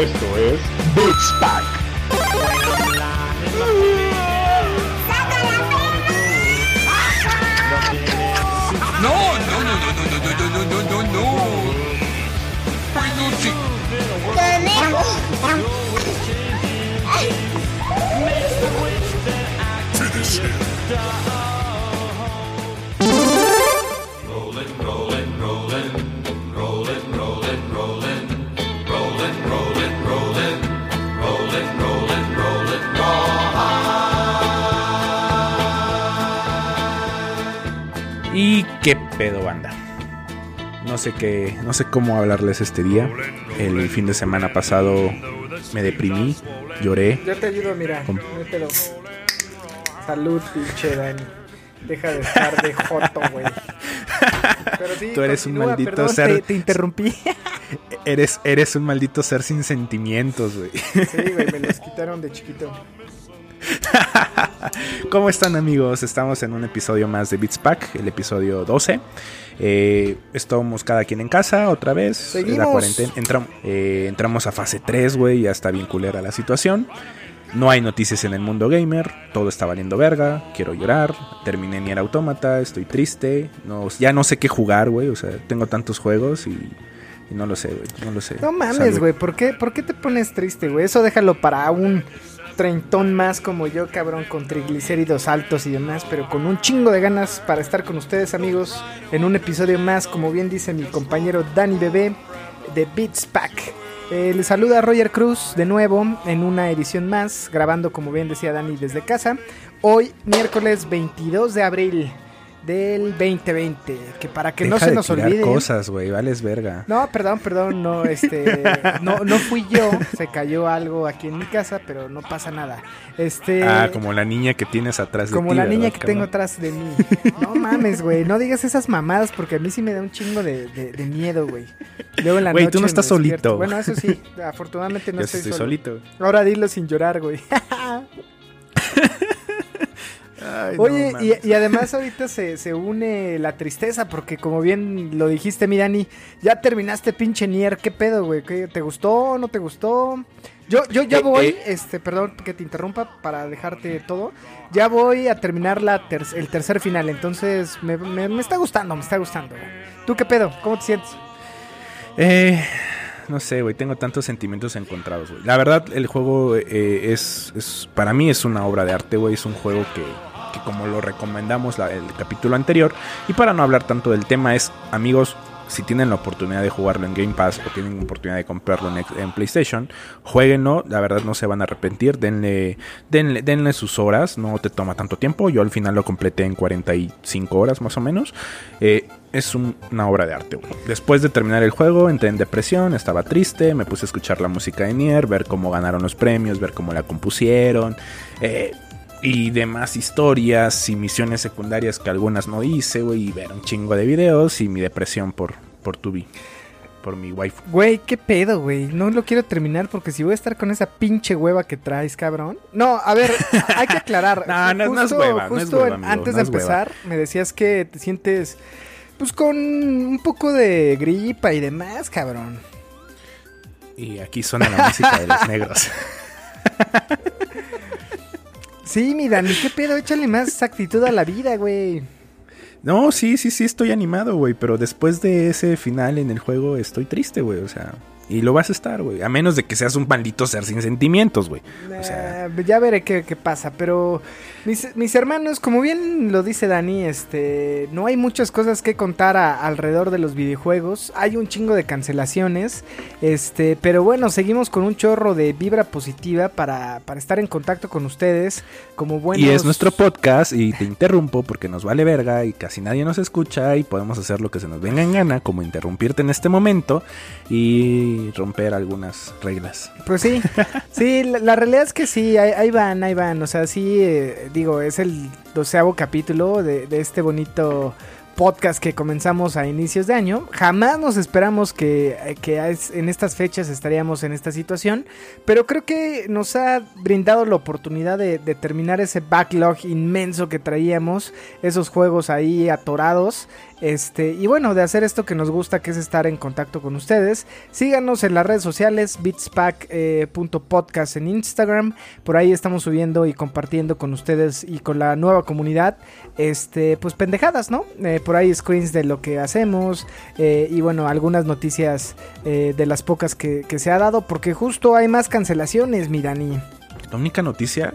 Esto es Beats Pack. No, no, no, no, no, no, no, no, no, no, no. Pero sí. Finish him. Pedo banda. No sé qué, no sé cómo hablarles este día. El fin de semana pasado me deprimí, lloré. Yo te ayudo, mira. Salud, pinche Dani. Deja de estar de joto, güey. Pero sí, Tú eres un maldito perdón, ser- Te, te interrumpí. Eres, eres un maldito ser sin sentimientos, güey. Sí, güey, me los quitaron de chiquito. ¿Cómo están amigos? Estamos en un episodio más de Beats Pack, el episodio 12. Eh, estamos cada quien en casa otra vez. Seguimos. La cuarentena. Entram- eh, entramos a fase 3, güey. Ya está bien culera la situación. No hay noticias en el mundo gamer. Todo está valiendo verga. Quiero llorar. Terminé Nier Automata. Estoy triste. No, ya no sé qué jugar, güey. O sea, tengo tantos juegos y, y no lo sé, güey. No lo sé. No mames, güey. ¿por qué, ¿Por qué te pones triste, güey? Eso déjalo para un treintón más como yo, cabrón, con triglicéridos altos y demás, pero con un chingo de ganas para estar con ustedes, amigos, en un episodio más, como bien dice mi compañero Dani Bebé, de Beats Pack. Eh, les saluda Roger Cruz de nuevo en una edición más, grabando como bien decía Dani desde casa. Hoy, miércoles 22 de abril del 2020, que para que no se de nos tirar olvide... cosas, güey. Vales verga. No, perdón, perdón, no, este, no, no fui yo, se cayó algo aquí en mi casa, pero no pasa nada. Este, Ah, como la niña que tienes atrás de como la niña ¿verdad, que tengo atrás de mí. No mames, güey, no digas esas mamadas porque a mí sí me da un chingo de, de- de miedo, güey. Luego en la Güey, tú no estás solito. Bueno, eso sí, afortunadamente no Yo estoy, estoy solo. solito. Ahora dilo sin llorar, güey. Ay, Oye, y, y además ahorita se, se une la tristeza porque como bien lo dijiste, mi Dani, ya terminaste pinche Nier, ¿qué pedo, güey? ¿Qué- ¿Te gustó? ¿No te gustó? Yo, yo ya Eh, voy, eh. este, perdón que te interrumpa para dejarte todo, ya voy a terminar la ter- el tercer final, entonces me, me- me está gustando, me está gustando. güey. ¿Tú qué pedo? ¿Cómo te sientes? Eh, no sé, güey, tengo tantos sentimientos encontrados, güey. La verdad, el juego eh, es, es, para mí es una obra de arte, güey. Es un juego que, que como lo recomendamos el capítulo anterior, y para no hablar tanto del tema, es, amigos, si tienen la oportunidad de jugarlo en Game Pass o tienen oportunidad de comprarlo en, PlayStation, jueguenlo, la verdad no se van a arrepentir, denle, denle, denle sus horas, no te toma tanto tiempo, yo al final lo completé en 45 horas más o menos, Eh, es un- una obra de arte. Después de terminar el juego, entré en depresión, estaba triste, me puse a escuchar la música de Nier, ver cómo ganaron los premios, ver cómo la compusieron, eh, y demás historias y misiones secundarias que algunas no hice, güey, y ver un chingo de videos y mi depresión por, por Tubi, por mi waifu. Güey, ¿qué pedo, güey? No lo quiero terminar porque si voy a estar con esa pinche hueva que traes, cabrón. No, a ver, hay que aclarar. No, no, no es hueva, no es justo hueva, en- amigo, antes no de hueva. empezar, me decías que te sientes, pues, con un poco de gripa y demás, cabrón. Y aquí suena la música de los negros. Sí, mi Dani, ¿qué pedo? Échale más actitud a la vida, güey. No, sí, sí, sí, estoy animado, güey, pero después de ese final en el juego estoy triste, güey, o sea, y lo vas a estar, güey, a menos de que seas un maldito ser sin sentimientos, güey. O sea, ya veré qué, qué pasa, pero mis, mis hermanos, como bien lo dice Dani, este, no hay muchas cosas que contar a- alrededor de los videojuegos, hay un chingo de cancelaciones, este, pero bueno, seguimos con un chorro de vibra positiva para, para estar en contacto con ustedes, como buenos... y es nuestro podcast y te interrumpo porque nos vale verga y casi nadie nos escucha y podemos hacer lo que se nos venga en gana, como interrumpirte en este momento y romper algunas reglas. Pues sí, sí, la, la realidad es que sí, ahí, ahí van, ahí van. O sea, sí, eh, digo, es el doceavo capítulo de, este bonito podcast que comenzamos a inicios de año. Jamás nos esperamos que, que en estas fechas estaríamos en esta situación, pero creo que nos ha brindado la oportunidad de terminar ese backlog inmenso que traíamos, esos juegos ahí atorados. Este, y bueno, de hacer esto que nos gusta, que es estar en contacto con ustedes. Síganos en las redes sociales, beatspack.podcast en Instagram. Por ahí estamos subiendo y compartiendo con ustedes y con la nueva comunidad. Este, pues pendejadas, ¿no? Eh, por ahí screens de lo que hacemos. eh, y bueno, algunas noticias eh, de las pocas que, que se ha dado. Porque justo hay más cancelaciones, mi Dani. La única noticia,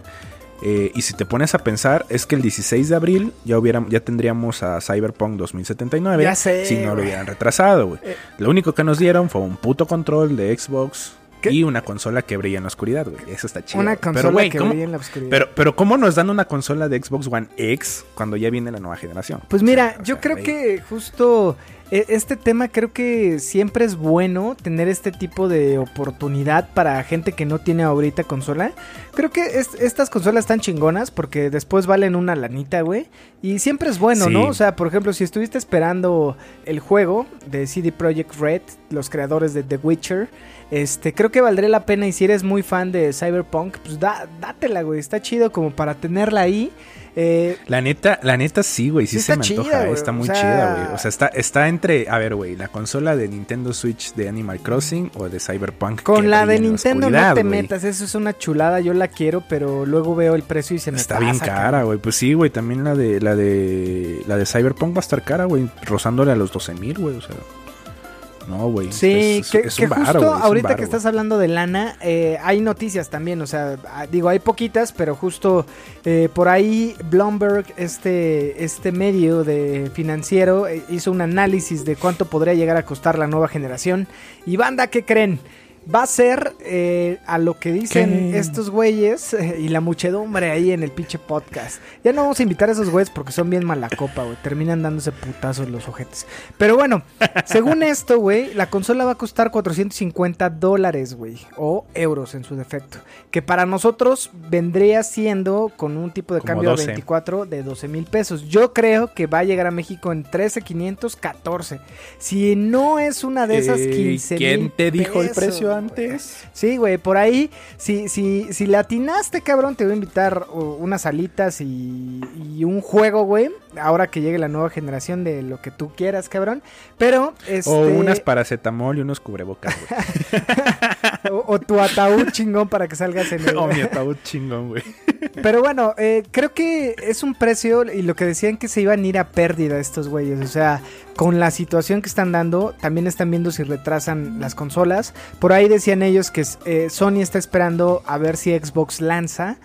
eh, y si te pones a pensar, es que el 16 de abril ya, hubiera, ya tendríamos a Cyberpunk 2079. Ya sé, Si no lo hubieran retrasado, güey. Eh. Lo único que nos dieron fue un puto control de Xbox ¿Qué? y una consola que brilla en la oscuridad, güey. Eso está chido. Una consola pero, que ¿cómo- brilla en la oscuridad. Pero, pero ¿cómo nos dan una consola de Xbox One X cuando ya viene la nueva generación? Pues O mira, o yo sea, creo que justo este tema creo que siempre es bueno tener este tipo de oportunidad para gente que no tiene ahorita consola. Creo que es- estas consolas están chingonas porque después valen una lanita, güey. Y siempre es bueno, Sí. ¿no? O sea, por ejemplo, si estuviste esperando el juego de CD Projekt Red, los creadores de The Witcher, este, creo que valdría la pena y si eres muy fan de Cyberpunk, pues da, dátela, güey. Está chido como para tenerla ahí. Eh, La neta, la neta sí, güey, sí, Sí se me chida, antoja, güey, está o muy sea- chida, güey. O sea, está, está entre, a ver, güey, la consola de Nintendo Switch de Animal Crossing o de Cyberpunk. Con la de Nintendo no te metas, eso es una chulada, yo la quiero, pero luego veo el precio y se me Está pasa, bien cara, güey. Pues sí, güey, también la de la de la de Cyberpunk va a estar cara, güey, rozándole a los 12 mil, güey, o sea. No, güey. Sí, es, que, es justo ahorita que estás hablando de lana, eh, hay noticias también, o sea, ah, digo, hay poquitas, pero justo eh, por ahí Bloomberg, este, este medio de financiero, eh, hizo un análisis de cuánto podría llegar a costar la nueva generación. Y banda, ¿qué creen? Va a ser eh, a lo que dicen ¿Qué? estos güeyes eh, y la muchedumbre ahí en el pinche podcast. Ya no vamos a invitar a esos güeyes porque son bien mala copa, güey. Terminan dándose putazos los ojetes. Pero bueno, según esto, güey, la consola va a costar 450 dólares, güey. O euros en su defecto. Que para nosotros vendría siendo, con un tipo de Como cambio 12. de 24, de 12 mil pesos. Yo creo que va a llegar a México en 13,514. Si no es una de esas Eh, 15 ¿Quién te dijo el precio. Antes? Sí, güey, por ahí, si, si, si le atinaste, cabrón, te voy a invitar unas alitas y, y un juego, güey. Ahora que llegue la nueva generación de lo que tú quieras, cabrón. Pero, este... O unas paracetamol y unos cubrebocas, güey. o, o tu ataúd chingón para que salgas en el... o mi ataúd chingón, güey. Pero bueno, eh, creo que es un precio y lo que decían que se iban a ir a pérdida estos güeyes. O sea, con la situación que están dando, también están viendo si retrasan las consolas. Por ahí decían ellos que eh, Sony está esperando a ver si Xbox lanza.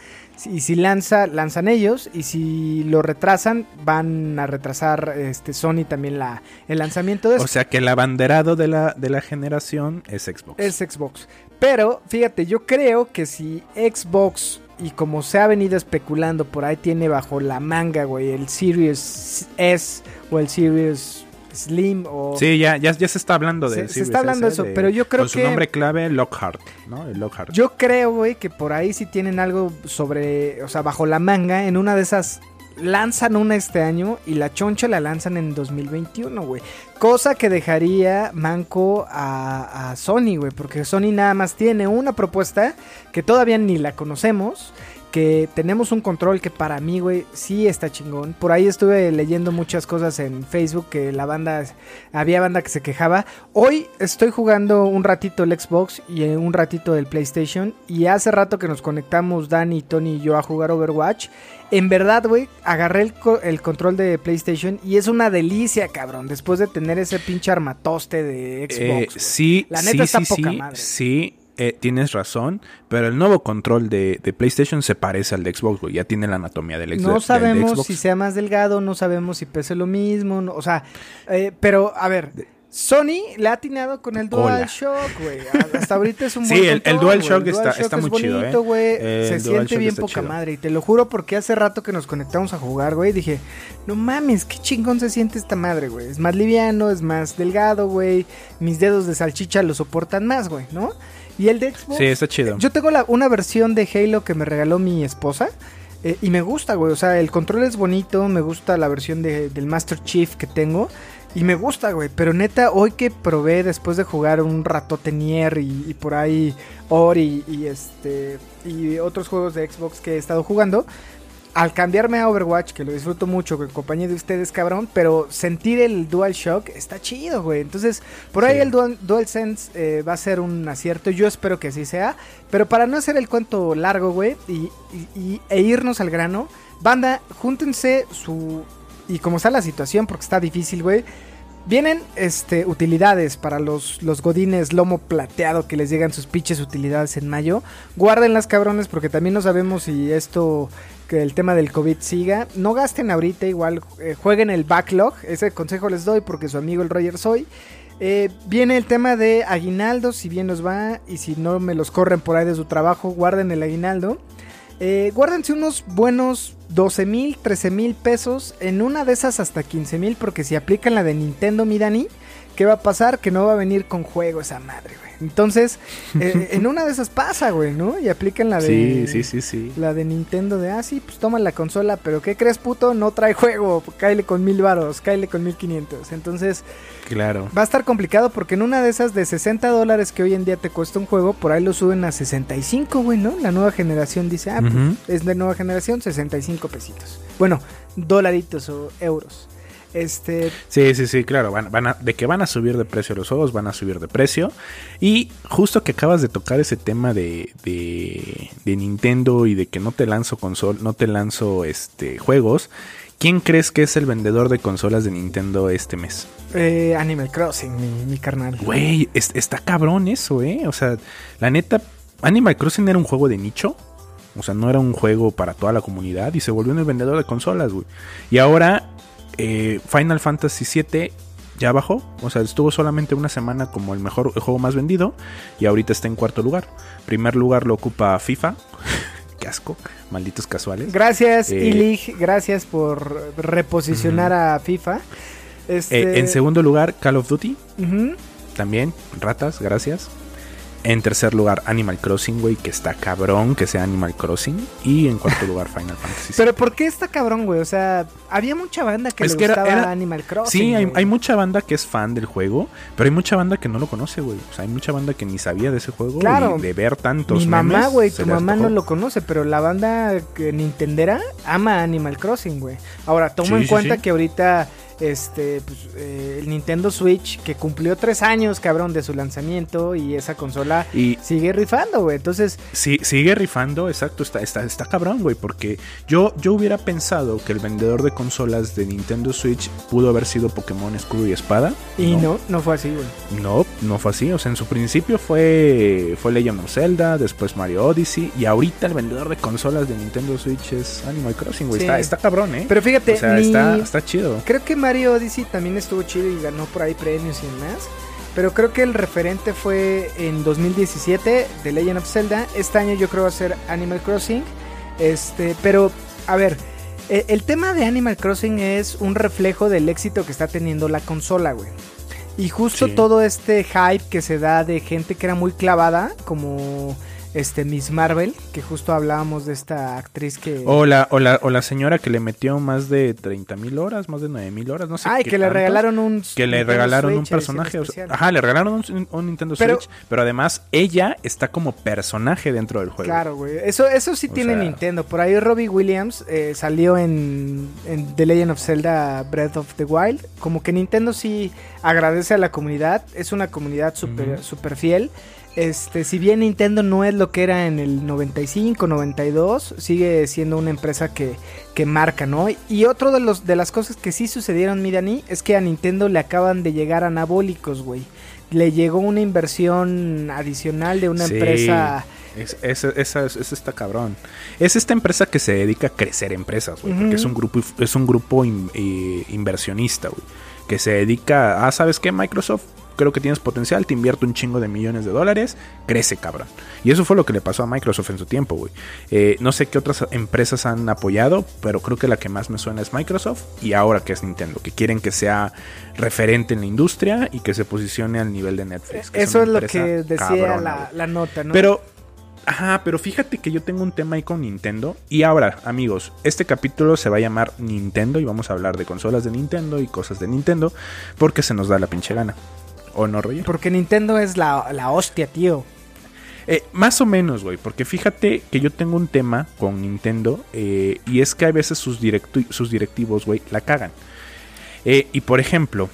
Y si lanza, lanzan ellos. Y si lo retrasan, van a retrasar este, Sony también la, el lanzamiento de O sea que el abanderado de la, de la generación es Xbox. es Xbox. Pero fíjate, yo creo que si Xbox y como se ha venido especulando por ahí tiene bajo la manga, güey, el Series S o el Series Slim o Sí, ya, ya, ya se está hablando de Se- se está hablando de eso, pero yo creo con su que- nombre clave Lockhart, ¿no? El Lockhart. yo creo, güey, que por ahí sí tienen algo sobre, o sea, bajo la manga, en una de esas lanzan una este año y la choncha la lanzan en 2021, güey. Cosa que dejaría manco a, Sony, güey, porque Sony nada más tiene una propuesta que todavía ni la conocemos. Que tenemos un control que para mí, güey, sí está chingón. Por ahí estuve leyendo muchas cosas en Facebook que la banda, había banda que se quejaba. Hoy estoy jugando un ratito el Xbox y un ratito el PlayStation. Y hace rato que nos conectamos Dani, Tony y yo a jugar Overwatch. En verdad, güey, agarré el, co- el control de PlayStation y es una delicia, cabrón. Después de tener ese pinche armatoste de Xbox. Eh, sí, La neta sí, está sí, poca sí, madre. sí, eh, tienes razón, pero el nuevo control de, de PlayStation se parece al de Xbox, güey. Ya tiene la anatomía del, ex- No sabemos Xbox. si sea más delgado, no sabemos si pese lo mismo, no- o sea, eh, pero a ver, Sony le ha atinado con el. DualShock, güey. Hasta ahorita es un Sí, buen el- el control, DualShock güey. está- está es muy chido, bonito, ¿eh? güey. El Se siente bien poca chido. madre. Y te lo juro porque hace rato que nos conectamos a jugar, güey. Dije, no mames, qué chingón se siente esta madre, güey. Es más liviano, es más delgado, güey. Mis dedos de salchicha lo soportan más, güey, ¿no? Y el de Xbox. Sí, está chido. Yo tengo la- una versión de Halo que me regaló mi esposa. Eh, y me gusta, güey. O sea, el control es bonito. Me gusta la versión de- del Master Chief que tengo. Y me gusta, güey. Pero neta, hoy que probé después de jugar un ratote Nier y, y por ahí Ori y este. Y otros juegos de Xbox que he estado jugando. Al cambiarme a Overwatch, que lo disfruto mucho con compañía de ustedes, cabrón, pero sentir el DualShock está chido, güey. Entonces, por ahí Sí. el Dual, DualSense eh, va a ser un acierto. Yo espero que así sea. Pero para no hacer el cuento largo, güey, y, y- y- e irnos al grano, banda, júntense su. Y como está la situación, porque está difícil, güey. Vienen este, utilidades para los, los godines lomo plateado que les llegan sus pinches utilidades en mayo. Guárdenlas, cabrones, porque también no sabemos si esto, que el tema del COVID siga. No gasten ahorita, igual eh, jueguen el backlog. Ese consejo les doy porque su amigo el Roger soy. Eh, viene el tema de aguinaldos, si bien nos va y si no me los corren por ahí de su trabajo, guarden el aguinaldo. Eh, guárdense unos buenos 12 mil, 13 mil pesos. En una de esas hasta 15 mil. Porque si aplican la de Nintendo, mi Dani, ¿qué va a pasar? Que no va a venir con juego esa madre, güey. Entonces, eh, en una de esas pasa, güey, ¿no? Y aplican la de. Sí, sí, sí, sí. La de Nintendo de, ah, sí, pues toma la consola, pero ¿qué crees, puto? No trae juego, cáele con mil varos, cáele con mil quinientos. Entonces, Claro. va a estar complicado porque en una de esas de 60 dólares que hoy en día te cuesta un juego, por ahí lo suben a 65, güey, ¿no? La nueva generación dice, ah, pues Ujú. es de nueva generación, 65 pesitos. Bueno, dolaritos o euros. Este, Sí, sí, sí, claro. Van, van a- de que van a subir de precio los juegos, van a subir de precio. Y justo que acabas de tocar ese tema de, de, de Nintendo y de que no te lanzo consol, no te lanzo este juegos. ¿Quién crees que es el vendedor de consolas de Nintendo este mes? eh, Animal Crossing, mi, mi carnal. Güey, es- está cabrón eso, ¿eh? O sea, la neta, Animal Crossing era un juego de nicho. O sea, no era un juego para toda la comunidad y se volvió un vendedor de consolas, güey. Y ahora eh, Final Fantasy VII ya bajó. O sea, estuvo solamente una semana como el mejor el juego más vendido y ahorita está en cuarto lugar. Primer lugar lo ocupa FIFA. Qué asco, malditos casuales. Gracias, Eh, Ilig, gracias por reposicionar a FIFA. Este, Eh, en segundo lugar, Call of Duty. También, ratas, gracias. En tercer lugar, Animal Crossing, güey, que está cabrón que sea Animal Crossing. Y en cuarto lugar, Final Fantasy. Pero ¿por qué está cabrón, güey? O sea, había mucha banda que Es le que gustaba era- Animal Crossing. Sí, hay, mucha banda que es fan del juego, pero hay mucha banda que no lo conoce, güey. O sea, hay mucha banda que ni sabía de ese juego Claro. y de ver tantos Mi mamá, güey, tu mamá no lo conoce, pero la banda que Nintendera ama Animal Crossing, güey. Ahora, tomo Sí, en sí, cuenta sí. que ahorita este pues, eh, el Nintendo Switch, que cumplió tres años, cabrón, de su lanzamiento, y esa consola Y sigue rifando, güey. Entonces, sí, sigue rifando, exacto, está, está, está cabrón, güey, porque yo, yo hubiera pensado que el vendedor de consolas de Nintendo Switch pudo haber sido Pokémon Escudo y Espada. y no, no, fue así, güey. No, no fue así. O sea, en su principio fue, fue Legend of Zelda, después Mario Odyssey. Y ahorita el vendedor de consolas de Nintendo Switch es Animal Crossing, güey. Sí. Está, está cabrón, ¿eh? Pero fíjate, o sea, ni- está, está chido. Creo que Mario Odyssey también estuvo chido y ganó por ahí premios y demás. Pero creo que el referente fue en 2017 de Legend of Zelda. Este año yo creo va a ser Animal Crossing. Este, pero a ver, eh, el tema de Animal Crossing es un reflejo del éxito que está teniendo la consola, güey. Y justo Sí. todo este hype que se da de gente que era muy clavada, como este Miss Marvel, que justo hablábamos de esta actriz que... O la, o, la, o la señora que le metió más de 30 mil horas, más de 9 mil horas, no sé Ay, qué que le regalaron un... Que le Nintendo regalaron un Switch edición personaje. o sea, especial. ajá, le regalaron un, un Nintendo Pero- Switch. Pero además, ella está como personaje dentro del juego. Claro, güey. Eso, eso sí O tiene sea- Nintendo. Por ahí Robbie Williams eh, salió en, en The Legend of Zelda Breath of the Wild. Como que Nintendo sí agradece a la comunidad. Es una comunidad súper Ujú. súper fiel. Este, si bien Nintendo no es lo que era en el 95, 92, sigue siendo una empresa que, que marca, ¿no? Y otro de los de las cosas que sí sucedieron, mi Dani, es que a Nintendo le acaban de llegar anabólicos, güey. Le llegó una inversión adicional de una Sí. empresa Es, es- esa, es- esa está cabrón. Es esta empresa que se dedica a crecer empresas, güey. Porque es un grupo, es un grupo in- eh, inversionista, güey. Que se dedica a, ¿sabes qué? Microsoft, creo que tienes potencial, te invierto un chingo de millones de dólares, crece, cabrón. Y eso fue lo que le pasó a Microsoft en su tiempo, güey. Eh, no sé qué otras empresas han apoyado, pero creo que la que más me suena es Microsoft y ahora que es Nintendo, que quieren que sea referente en la industria y que se posicione al nivel de Netflix. Eso es lo que decía la, la nota, ¿no? Pero Ajá, pero fíjate que yo tengo un tema ahí con Nintendo. Y ahora, amigos, este capítulo se va a llamar Nintendo y vamos a hablar de consolas de Nintendo y cosas de Nintendo porque se nos da la pinche gana. ¿O no, Roger? Porque Nintendo es la, la hostia, tío. Eh, más o menos, güey, porque fíjate que yo tengo un tema con Nintendo eh, y es que a veces sus, directu- sus directivos, güey, la cagan. Eh, y por ejemplo,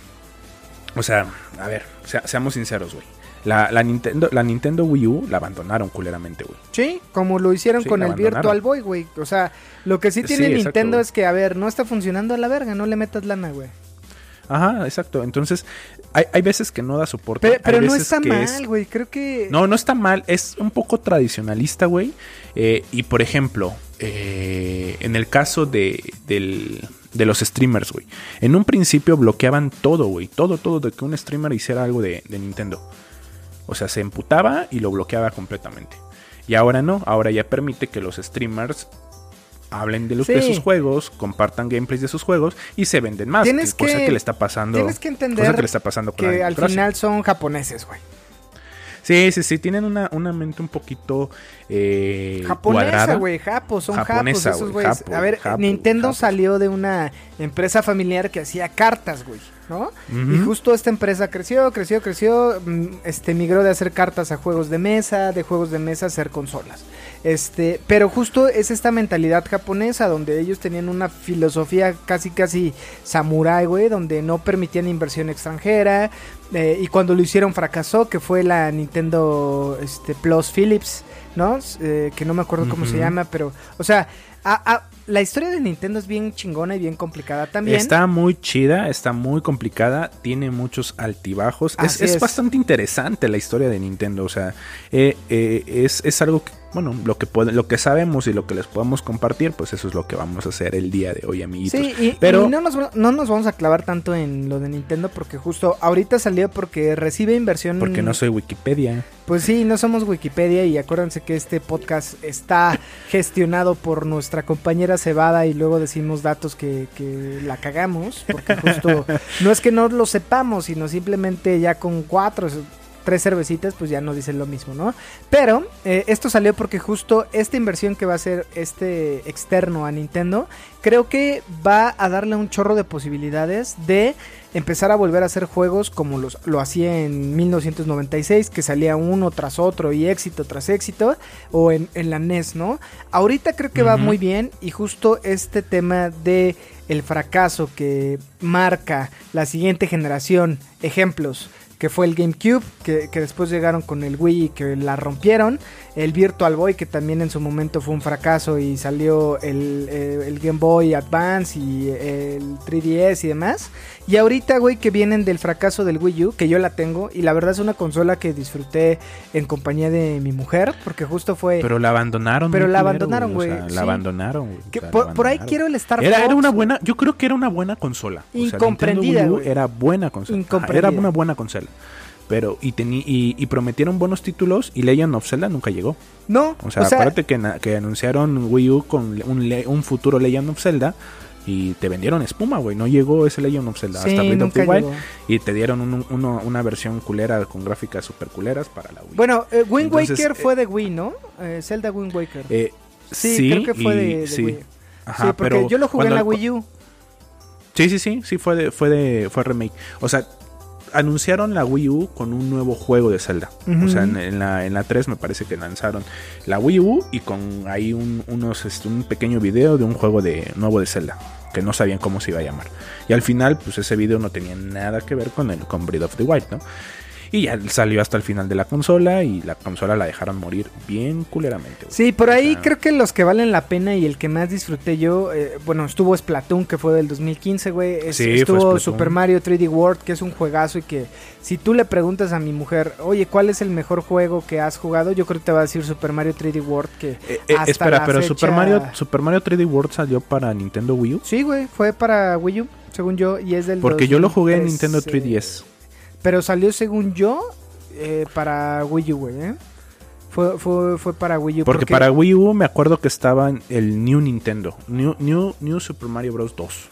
o sea, a ver, sea- seamos sinceros, güey. La, la Nintendo, la Nintendo Wii U la abandonaron culeramente, güey. Sí, como lo hicieron Sí, con el. Virtual Boy, güey. O sea, lo que sí tiene Nintendo es que, a ver, no está funcionando a la verga, no le metas lana, güey. Ajá, exacto. Entonces, hay, hay veces que no da soporte. Pe- hay Pero, no está que es- mal, güey. Creo que. No, no está mal. Es un poco tradicionalista, güey. Eh, y por ejemplo, eh, en el caso de, del- de los streamers, güey. En un principio bloqueaban todo, güey. Todo, todo de que un streamer hiciera algo de, de Nintendo. O sea, se emputaba y lo bloqueaba completamente. Y ahora no. Ahora ya permite que los streamers hablen de, los, de sus juegos, compartan gameplays de sus juegos y se venden más. Tienes que- cosa que- le está pasando. Tienes que cosa entender que le está pasando con que Animal al final son japoneses, güey. Sí, sí, sí, tienen una, una mente un poquito eh, Japonesa, güey, japos, son Japonesa, japos esos güey, güeyes. japo, A ver, japo, Nintendo japo. salió de una empresa familiar que hacía cartas, güey, ¿no? Y justo esta empresa creció, creció, creció, mm, este migró de hacer cartas a juegos de mesa, de juegos de mesa a hacer consolas. Este, pero justo es esta mentalidad japonesa donde ellos tenían una filosofía casi casi samurai, güey, donde no permitían inversión extranjera eh, y cuando lo hicieron fracasó, que fue la Nintendo este Plus Philips, ¿no? Eh, que no me acuerdo cómo se llama, pero o sea, a- a- la historia de Nintendo es bien chingona y bien complicada también. Está muy chida, está muy complicada, tiene muchos altibajos. Es, es es. bastante interesante la historia de Nintendo. O sea, eh, eh, es, es algo que, bueno, lo que, puede- lo que sabemos y lo que les podemos compartir, pues eso es lo que vamos a hacer el día de hoy, amiguitos. Sí, y, Pero- y no, nos, no nos vamos a clavar tanto en lo de Nintendo porque justo ahorita salió porque recibe inversión. Porque no soy Wikipedia. Pues sí, no somos Wikipedia y acuérdense que este podcast está gestionado por nuestra compañera Cebada y luego decimos datos que, que la cagamos porque justo no es que no lo sepamos, sino simplemente ya con cuatro, tres cervecitas pues ya no dicen lo mismo, ¿no? Pero eh, esto salió porque justo esta inversión que va a hacer este externo a Nintendo creo que va a darle un chorro de posibilidades de empezar a volver a hacer juegos como los, lo hacía en 1996, que salía uno tras otro y éxito tras éxito, o en, en la NES, ¿no? Ahorita creo que va muy bien y justo este tema de el fracaso que marca la siguiente generación, ejemplos, que fue el GameCube, que, que después llegaron con el Wii y que la rompieron, el Virtual Boy, que también en su momento fue un fracaso y salió el, eh, el Game Boy Advance y el 3DS y demás. Y ahorita, güey, que vienen del fracaso del Wii U, que yo la tengo, y la verdad es una consola que disfruté en compañía de mi mujer, porque justo fue... Pero la abandonaron. Pero la abandonaron, o güey, sea, sí. La abandonaron, güey. o sea, por, por ahí quiero el Star Era, era Fox. una buena, yo creo que era una buena consola. O sea, Incomprendida, Nintendo Wii U era buena consola. Era una buena consola. Pero, y, y, y prometieron buenos títulos y Legend of Zelda nunca llegó. No, O sea, acuérdate que, que anunciaron Wii U con un, un futuro Legend of Zelda y te vendieron espuma, güey. No llegó ese Legend of Zelda sí, hasta Breath of the Wild y te dieron un- uno- una versión culera con gráficas super culeras para la Wii. Bueno, eh, Wind Entonces, Waker eh, fue de Wii, ¿no? Eh, Zelda Wind Waker. Eh, sí, creo que fue y- de, de sí. Wii. Ajá, sí, porque pero yo lo jugué en la Wii U. Sí, sí, sí, sí, fue de, fue de, fue remake. O sea, anunciaron la Wii U con un nuevo juego de Zelda. O sea, en, en la, en la 3 me parece que lanzaron la Wii U y con ahí un, unos, este, un pequeño video de un juego de nuevo de Zelda. Que no sabían cómo se iba a llamar. Y al final, pues ese video no tenía nada que ver con el con Breath of the Wild, ¿no? Y ya salió hasta el final de la consola y la consola la dejaron morir bien culeramente. güey. Sí, por O ahí sea, creo que los que valen la pena y el que más disfruté yo, eh, bueno, estuvo Splatoon, que fue del 2015, güey. Es- Sí, estuvo. Super Mario 3D World, que es un juegazo y que si tú le preguntas a mi mujer, oye, ¿cuál es el mejor juego que has jugado? Yo creo que te va a decir Super Mario 3D World, que eh, eh, hasta espera, la pero fecha- Super Mario, Super Mario 3D World salió para Nintendo Wii U. Sí, güey, fue para Wii U, según yo, y es del Porque yo lo jugué en 2013, Nintendo 3DS. Pero salió, según yo, eh, para Wii U, güey, ¿eh? Fue, fue, fue para Wii U. Porque, para Wii U me acuerdo que estaba el New Nintendo, New, New, New Super Mario Bros. 2.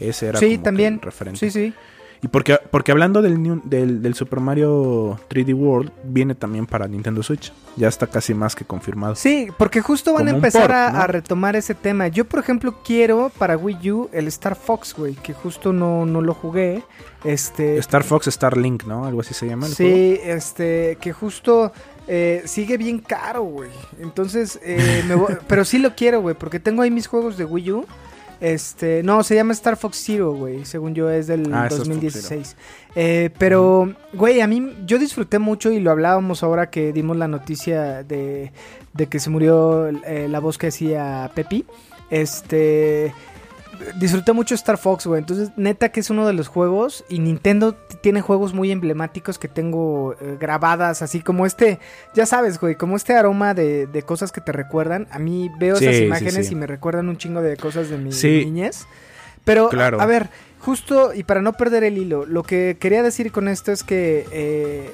Ese era Sí, como también. el referente. Sí, sí. Y porque, porque hablando del, new- del, del Super Mario 3D World, viene también para Nintendo Switch. Ya está casi más que confirmado. Sí, porque justo van a Como empezar port, a, ¿no? a retomar ese tema. Yo, por ejemplo, quiero para Wii U el Star Fox, güey, que justo no, no lo jugué. Este, Star Fox, Star Link, ¿no? Algo así se llama el juego. Sí, este, que justo eh, sigue bien caro, güey. Entonces, eh, me voy- pero sí lo quiero, güey, porque tengo ahí mis juegos de Wii U. Este, no, se llama Star Fox Zero, güey, según yo es del Ah, Star Fox 2016. Eh, pero, güey, a mí yo disfruté mucho y lo hablábamos ahora que dimos la noticia de, de que se murió eh, la voz que hacía Pepi. Este, disfruté mucho Star Fox, güey. Entonces, neta que es uno de los juegos. Y Nintendo tiene juegos muy emblemáticos que tengo eh, grabadas, así como este, ya sabes, güey, como este aroma de, de cosas que te recuerdan. A mí veo Sí, esas imágenes sí. y me recuerdan un chingo de cosas de mi niñez. Pero, Claro. a ver, justo, y para no perder el hilo, lo que quería decir con esto es que eh,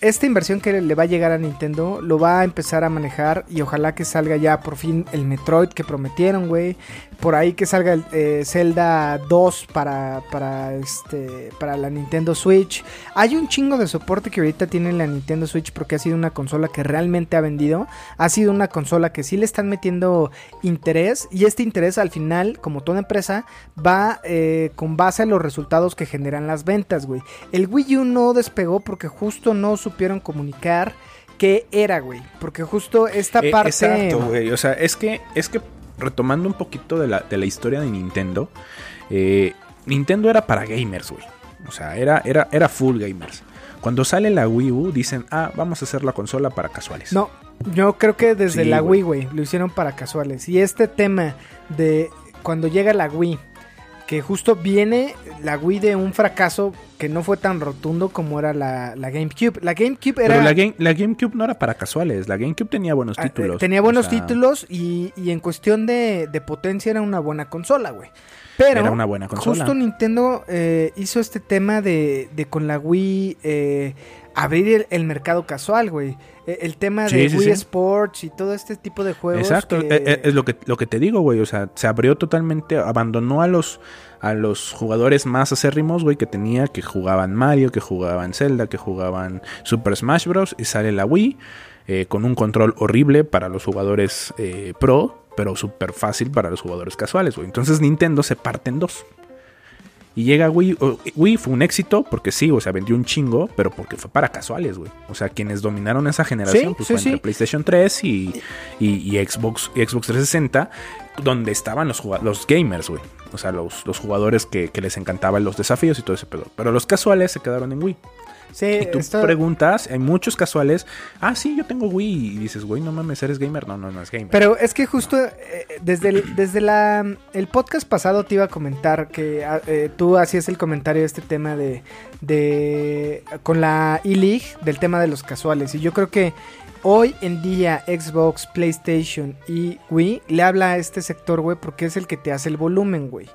esta inversión que le va a llegar a Nintendo lo va a empezar a manejar y ojalá que salga ya por fin el Metroid que prometieron, güey. Por ahí que salga el eh, Zelda 2 para, para, este, para la Nintendo Switch. Hay un chingo de soporte que ahorita tiene la Nintendo Switch porque ha sido una consola que realmente ha vendido. Ha sido una consola que sí le están metiendo interés y este interés al final, como toda empresa, va eh, con base a los resultados que generan las ventas, güey. El Wii U no despegó porque justo no supieron comunicar qué era, güey. Porque justo esta Eh, parte... Exacto, güey. O sea, es que, es que retomando un poquito de la, de la historia de Nintendo, eh, Nintendo era para gamers, güey. O sea, era, era, era full gamers. Cuando sale la Wii U, dicen, ah, vamos a hacer la consola para casuales. No, yo creo que desde Sí, la. Wii, güey, lo hicieron para casuales. Y este tema de cuando llega la Wii, que justo viene la Wii de un fracaso que no fue tan rotundo como era la, la GameCube. La GameCube era... Pero la, Game- la GameCube no era para casuales. La GameCube tenía buenos ah, eh, títulos. tenía buenos O sea, títulos y, y en cuestión de, de potencia era una buena consola, güey. Pero Era una buena consola. justo Nintendo eh, hizo este tema de, de con la Wii eh, abrir el, el mercado casual, güey. Eh, El tema Sí, de sí, Wii sí. Sports y todo este tipo de juegos. Exacto, que- eh, eh, es lo que, lo que te digo, güey. O sea, se abrió totalmente, abandonó a los, a los jugadores más acérrimos, güey, que tenía, que jugaban Mario, que jugaban Zelda, que jugaban Super Smash Bros. Y sale la Wii eh, con un control horrible para los jugadores eh, pro, pero súper fácil para los jugadores casuales, güey. Entonces Nintendo se parte en dos. Y llega Wii, Wii fue un éxito porque sí, o sea, vendió un chingo, pero porque fue para casuales, güey. O sea, quienes dominaron esa generación Sí, pues sí, fue entre. PlayStation 3 y, y- y Xbox, y Xbox 360, donde estaban los, los gamers, güey. O sea, los, los jugadores que, que les encantaban los desafíos y todo ese pedo. Pero los casuales se quedaron en Wii. Sí, Y tú esto- preguntas, hay muchos casuales, ah, sí, yo tengo Wii. Y dices, güey, no mames, ¿eres gamer? No, no, no es gamer. Pero es que justo eh, desde, el, desde la, el podcast pasado te iba a comentar que ah, eh, tú hacías el comentario de este tema de, de con la E-League del tema de los casuales. Y yo creo que hoy en día Xbox, PlayStation y Wii le habla a este sector, güey, porque es el que te hace el volumen, güey.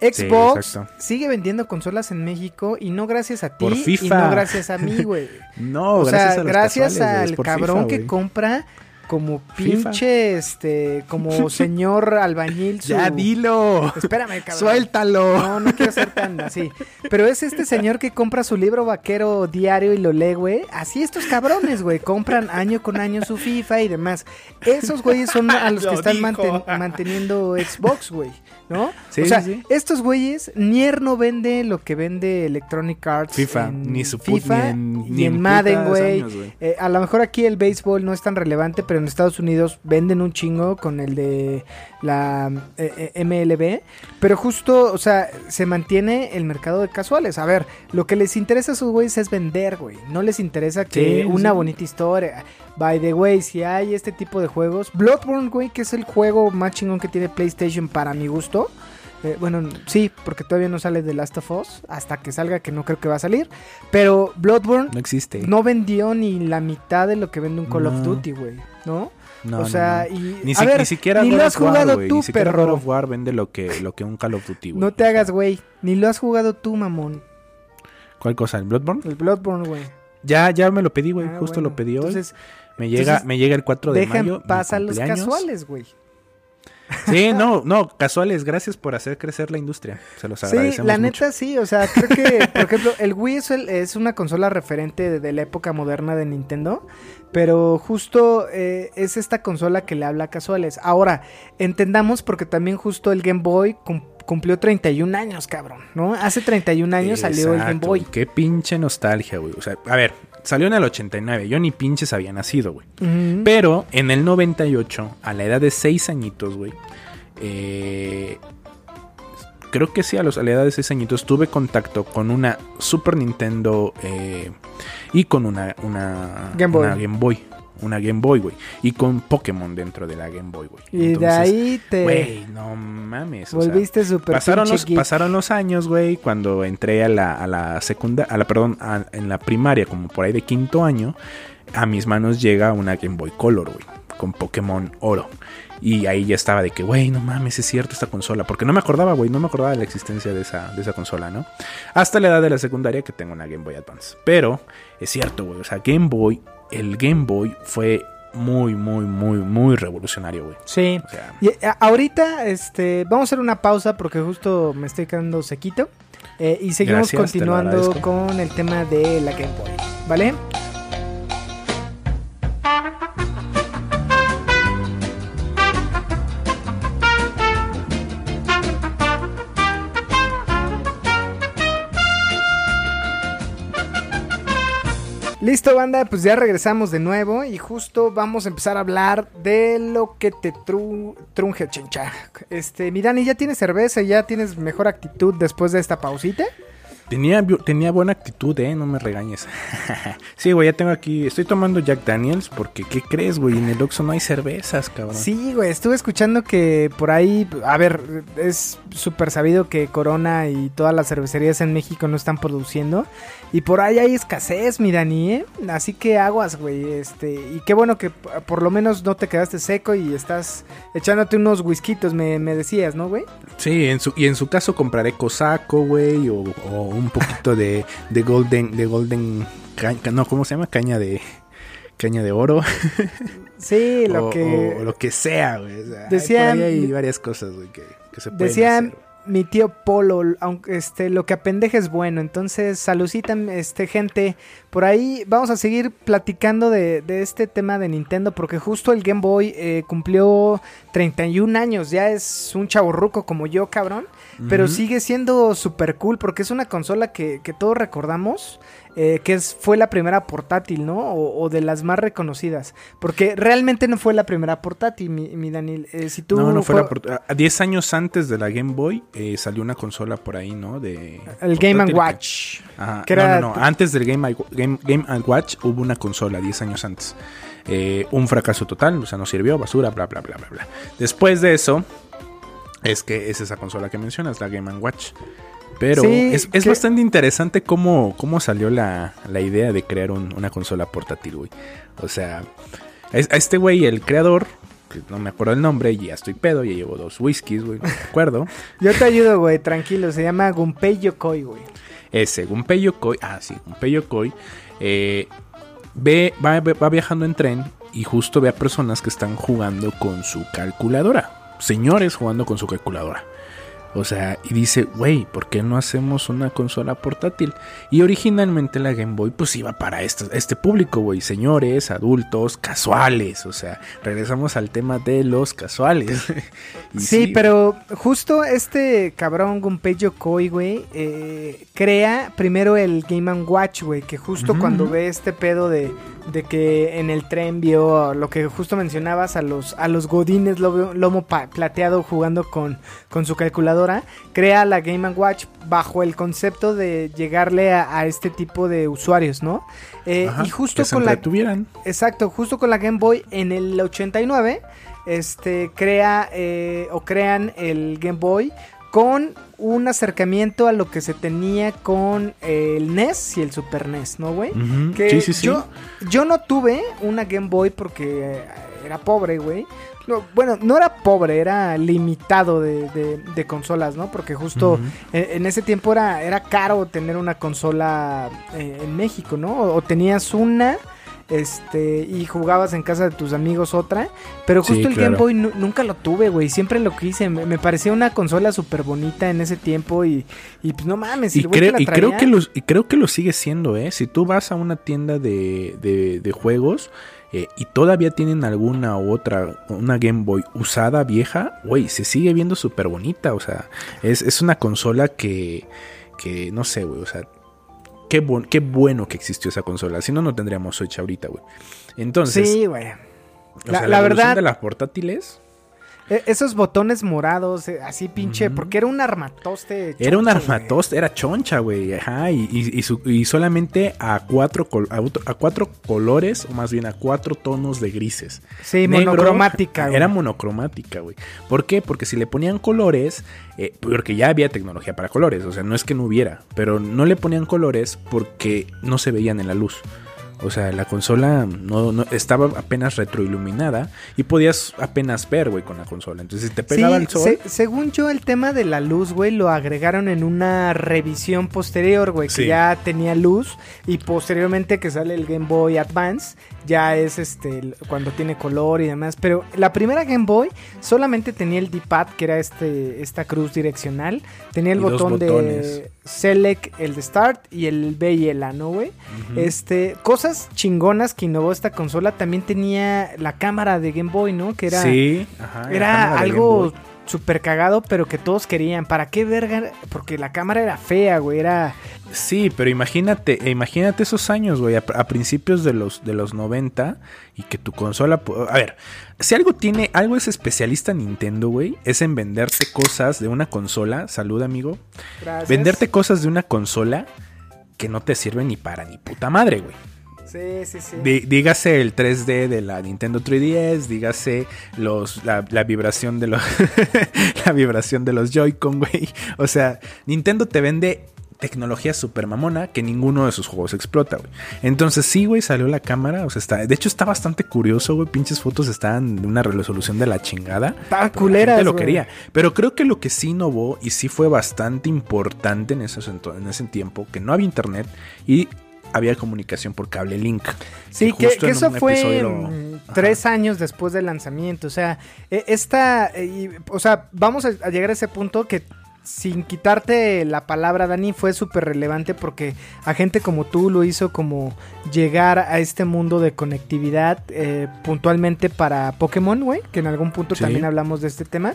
Xbox sigue vendiendo consolas en México y no gracias a ti Por y FIFA. no gracias a mí, güey. no, o gracias sea, a los gracias casuales, al por cabrón FIFA, que compra como FIFA. pinche, este, como señor albañil. su- Ya dilo. Espérame, cabrón. Suéltalo. No, no quiero ser tan así. Pero es este señor que compra su libro vaquero diario y lo lee, güey. Así estos cabrones, güey. Compran año con año su FIFA y demás. Esos güeyes son a los que están manten- manteniendo Xbox, güey. ¿No? Sí, o sea, sí, estos güeyes, Nier no vende lo que vende Electronic Arts. FIFA, en ni su FIFA ni en- y ni en en Madden, güey. Eh, a lo mejor aquí el béisbol no es tan relevante, pero en Estados Unidos venden un chingo con el de la eh, eh, MLB. Pero justo, o sea, se mantiene el mercado de casuales. A ver, lo que les interesa a esos güeyes es vender, güey. No les interesa que Sí, una sí. bonita historia. By the way, si hay este tipo de juegos, Bloodborne, güey, que es el juego más chingón que tiene PlayStation para mi gusto. Eh, bueno, sí, porque todavía no sale The Last of Us. Hasta que salga, que no creo que va a salir. Pero Bloodborne No existe. no vendió ni la mitad de lo que vende un Call of. Duty, güey, ¿no? No, o no, sea, no. y Ni, si- ver, ni siquiera ni God lo has War, jugado güey, tú, ni perro. God of War vende lo que, lo que un Call of Duty, güey. No te hagas, güey, ni lo has jugado tú, mamón. ¿Cuál cosa? ¿El Bloodborne? El Bloodborne, güey. Ya, ya me lo pedí, güey. Ah, Justo bueno. lo pedí hoy. Entonces, me llega, entonces, me llega el 4 de deja mayo. a los casuales, güey. Sí, no, no, casuales, gracias por hacer crecer la industria. Se los Sí, agradecemos la mucho. neta sí, o sea, creo que, por ejemplo, el Wii es, el- es una consola referente de, de la época moderna de Nintendo, pero justo eh, es esta consola que le habla a casuales. Ahora, entendamos porque también justo el Game Boy cum- cumplió 31 años, cabrón, ¿no? Hace 31 años salió el Game Exacto, Boy. Qué pinche nostalgia, güey. O sea, a ver, salió en el 89. Yo ni pinches había nacido, güey. Pero en el 98, a la edad de 6 añitos, güey. eh, creo que sí, a, los, a la edad de 6 añitos tuve contacto con una Super Nintendo eh, y con una, una, Game Boy. una Game Boy. Una Game Boy, güey. Y con Pokémon dentro de la Game Boy, güey. Y de ahí te Güey, no mames. o sea, volviste súper pasaron pinche los, geek. pasaron los años, güey, cuando entré a la, a la a la, perdón, a- en la primaria, como por ahí de quinto año, a mis manos llega una Game Boy Color, güey, con Pokémon Oro. Y ahí ya estaba de que, güey, no mames, es cierto esta consola. Porque no me acordaba, güey, no me acordaba de la existencia de esa, de esa consola, ¿no? Hasta la edad de la secundaria que tengo una Game Boy Advance. Pero es cierto, güey, o sea, Game Boy, el Game Boy fue muy, muy, muy, muy revolucionario, güey. Sí. O sea, Y a- ahorita, este, vamos a hacer una pausa porque justo me estoy quedando sequito. Eh, y seguimos Gracias, continuando con el tema de la Game Boy, ¿vale? Listo, banda, pues ya regresamos de nuevo y justo vamos a empezar a hablar de lo que te tru- trunje, chincha. Este, mi Dani, ¿ya tienes cerveza? ¿Ya tienes mejor actitud después de esta pausita? Tenía, tenía buena actitud, eh, no me regañes. sí, güey, ya tengo aquí, estoy tomando Jack Daniels porque, ¿qué crees, güey? En el Oxxo no hay cervezas, cabrón. Sí, güey, estuve escuchando que por ahí, a ver, es súper sabido que Corona y todas las cervecerías en México no están produciendo. Y por ahí hay escasez, mi Dani, ¿eh? Así que aguas, güey, este... Y qué bueno que por lo menos no te quedaste seco y estás echándote unos whiskitos, me, me decías, ¿no, güey? Sí, en su, y en su caso compraré cosaco, güey, o, o un poquito de, de golden, de golden, ca- no, ¿cómo se llama? Caña de, caña de oro. Sí, lo o, que... o lo que sea, güey. o sea, hay- Decían- por ahí hay varias cosas, güey, que, que se pueden Decían hacer. Mi tío Polo, aunque este, lo que apendeje es bueno. Entonces, saludcita, este, gente. Por ahí vamos a seguir platicando de, de este tema de Nintendo. Porque justo el Game Boy eh, cumplió 31 años. Ya es un chaborruco como yo, cabrón. Pero sigue siendo súper cool porque es una consola que, que todos recordamos. eh, que es, fue la primera portátil, ¿no? O, o de las más reconocidas. Porque realmente no fue la primera portátil, mi, mi Daniel. Eh, si tú no, no fue la a 10 años antes de la Game Boy eh, salió una consola por ahí, ¿no? De El Game and portátil Watch. Ajá. que no, era no, no. tu- Antes del Game, Game, Game and Watch hubo una consola 10 años antes. Eh, un fracaso total, o sea, no sirvió, basura, bla, bla, bla, bla, bla. Después de eso, es que es esa consola que mencionas, la Game Watch. Pero Sí, es, es que- bastante interesante cómo, cómo salió la, la idea de crear un- una consola portátil, güey. O sea, a este güey, el creador, que no me acuerdo el nombre, ya estoy pedo, ya llevo dos whiskies, güey, no me acuerdo. Yo te ayudo, güey, tranquilo. Se llama Gunpei Yokoi, güey. Ese, Gunpei Yokoi, ah, sí, Gunpei Yokoi, eh, ve, va, va viajando en tren y justo ve a personas que están jugando con su calculadora. Señores jugando con su calculadora. O sea, y dice, güey, ¿por qué no hacemos una consola portátil? Y originalmente la Game Boy pues iba para este público, güey, señores, adultos, casuales. O sea, regresamos al tema de los casuales. Sí, pero justo este cabrón Gunpei Yokoi, güey, eh, crea primero el Game Watch, güey, que justo cuando ve este pedo de, de que en el tren vio lo que justo mencionabas a los, a los godines lomo plateado jugando con, con su calculadora, crea la Game and Watch bajo el concepto de llegarle a, a este tipo de usuarios, ¿no? Eh, Ajá, y justo que con la... entretuvieran. Exacto, justo con la Game Boy en el 89, este, crea eh, o crean el Game Boy con un acercamiento a lo que se tenía con el NES y el Super NES, ¿no, güey? Que sí, sí, sí. Yo, yo no tuve una Game Boy porque era pobre, güey. No, bueno, no era pobre, era limitado de, de- de consolas, ¿no? Porque justo Ujú. en, en ese tiempo era, era caro tener una consola eh, en México, ¿no? O, o tenías una este, y jugabas en casa de tus amigos otra, pero Sí, justo el claro. Game Boy nu- nunca lo tuve, güey, siempre lo quise, me, me parecía una consola súper bonita en ese tiempo y, y pues no mames, Y, el creo, que la y, creo que los, y creo que lo sigue siendo, ¿eh? Si tú vas a una tienda de, de, de juegos eh, y todavía tienen alguna u otra, una Game Boy usada, vieja, güey, se sigue viendo súper bonita. O sea, es, es una consola que, que no sé, güey, o sea, qué, bu- qué bueno que existió esa consola. Si no, no tendríamos Switch ahorita, güey. Entonces, Sí, güey. o la- sea, la evolución verdad- de las portátiles Esos botones morados, eh, así pinche, porque era un armatoste. Era un güey. armatoste, era choncha, güey. Ajá, y, y- y su- y solamente a cuatro, a, otro- a cuatro colores, o más bien a cuatro tonos de grises. Sí, Negro, monocromática. güey. Era monocromática, güey. ¿Por qué? Porque si le ponían colores, eh, porque ya había tecnología para colores, o sea, no es que no hubiera, pero no le ponían colores porque no se veían en la luz. O sea, la consola no, no- estaba apenas retroiluminada y podías apenas ver, güey, con la consola. Entonces, si te pegaba Sí, el sol. se- según yo, el tema de la luz, güey, lo agregaron en una revisión posterior, güey, que ya tenía luz. Y posteriormente que sale el Game Boy Advance, ya es este cuando tiene color y demás. Pero la primera Game Boy solamente tenía el D-pad, que era este esta cruz direccional. Tenía el Y botón de. Select, el de Start y el B y el A, ¿no, güey? Este, cosas chingonas que innovó esta consola. También tenía la cámara de Game Boy, ¿no? Que era. sí, ajá, Era algo. Súper cagado, pero que todos querían. ¿Para qué verga? Porque la cámara era fea, güey. Era. Sí, pero imagínate, imagínate esos años, güey, a, a principios de los, de los 90 y que tu consola... A ver, si algo tiene, algo es especialista Nintendo, güey, es en venderte cosas de una consola, salud amigo, venderte cosas de una consola que no te sirven ni para ni puta madre, güey. Sí, sí, sí. Dí- Dígase el 3D de la Nintendo 3DS, dígase los, la, la vibración de los la vibración de los Joy-Con, güey. O sea, Nintendo te vende tecnología super mamona que ninguno de sus juegos explota, güey. Entonces sí, güey, salió la cámara, o sea, está, de hecho está bastante curioso, güey, pinches fotos estaban de una resolución de la chingada. Culeras, gente lo quería. Pero creo que lo que sí innovó y sí fue bastante importante en ento- en ese tiempo, que no había internet y había comunicación por cable link. Sí, que, eso fue lo- tres años después del lanzamiento. O sea, eh, esta. y- o sea, vamos a, a llegar a ese punto que. Sin quitarte la palabra, Dani, fue súper relevante porque a gente como tú lo hizo como llegar a este mundo de conectividad eh, puntualmente para Pokémon, güey, que en algún punto Sí. también hablamos de este tema.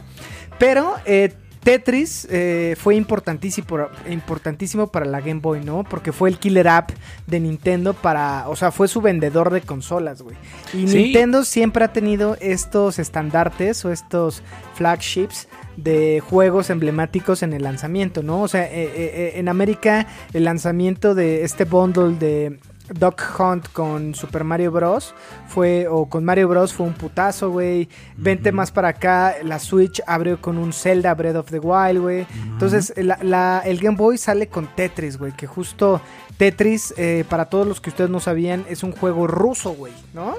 Pero eh, Tetris eh, fue importantísimo, importantísimo para la Game Boy, ¿no? Porque fue el killer app de Nintendo para, o sea, fue su vendedor de consolas, güey. Y Sí. Nintendo siempre ha tenido estos estandartes o estos flagships de juegos emblemáticos en el lanzamiento, ¿no? O sea, eh, eh, eh, en América el lanzamiento de este bundle de Duck Hunt con Super Mario Bros. fue, o con Mario Bros. fue un putazo, güey. Vente más para acá, la Switch abrió con un Zelda Breath of the Wild, güey. Entonces, la- la- el Game Boy sale con Tetris, güey, que justo Tetris, eh, para todos los que ustedes no sabían, es un juego ruso, güey, ¿no?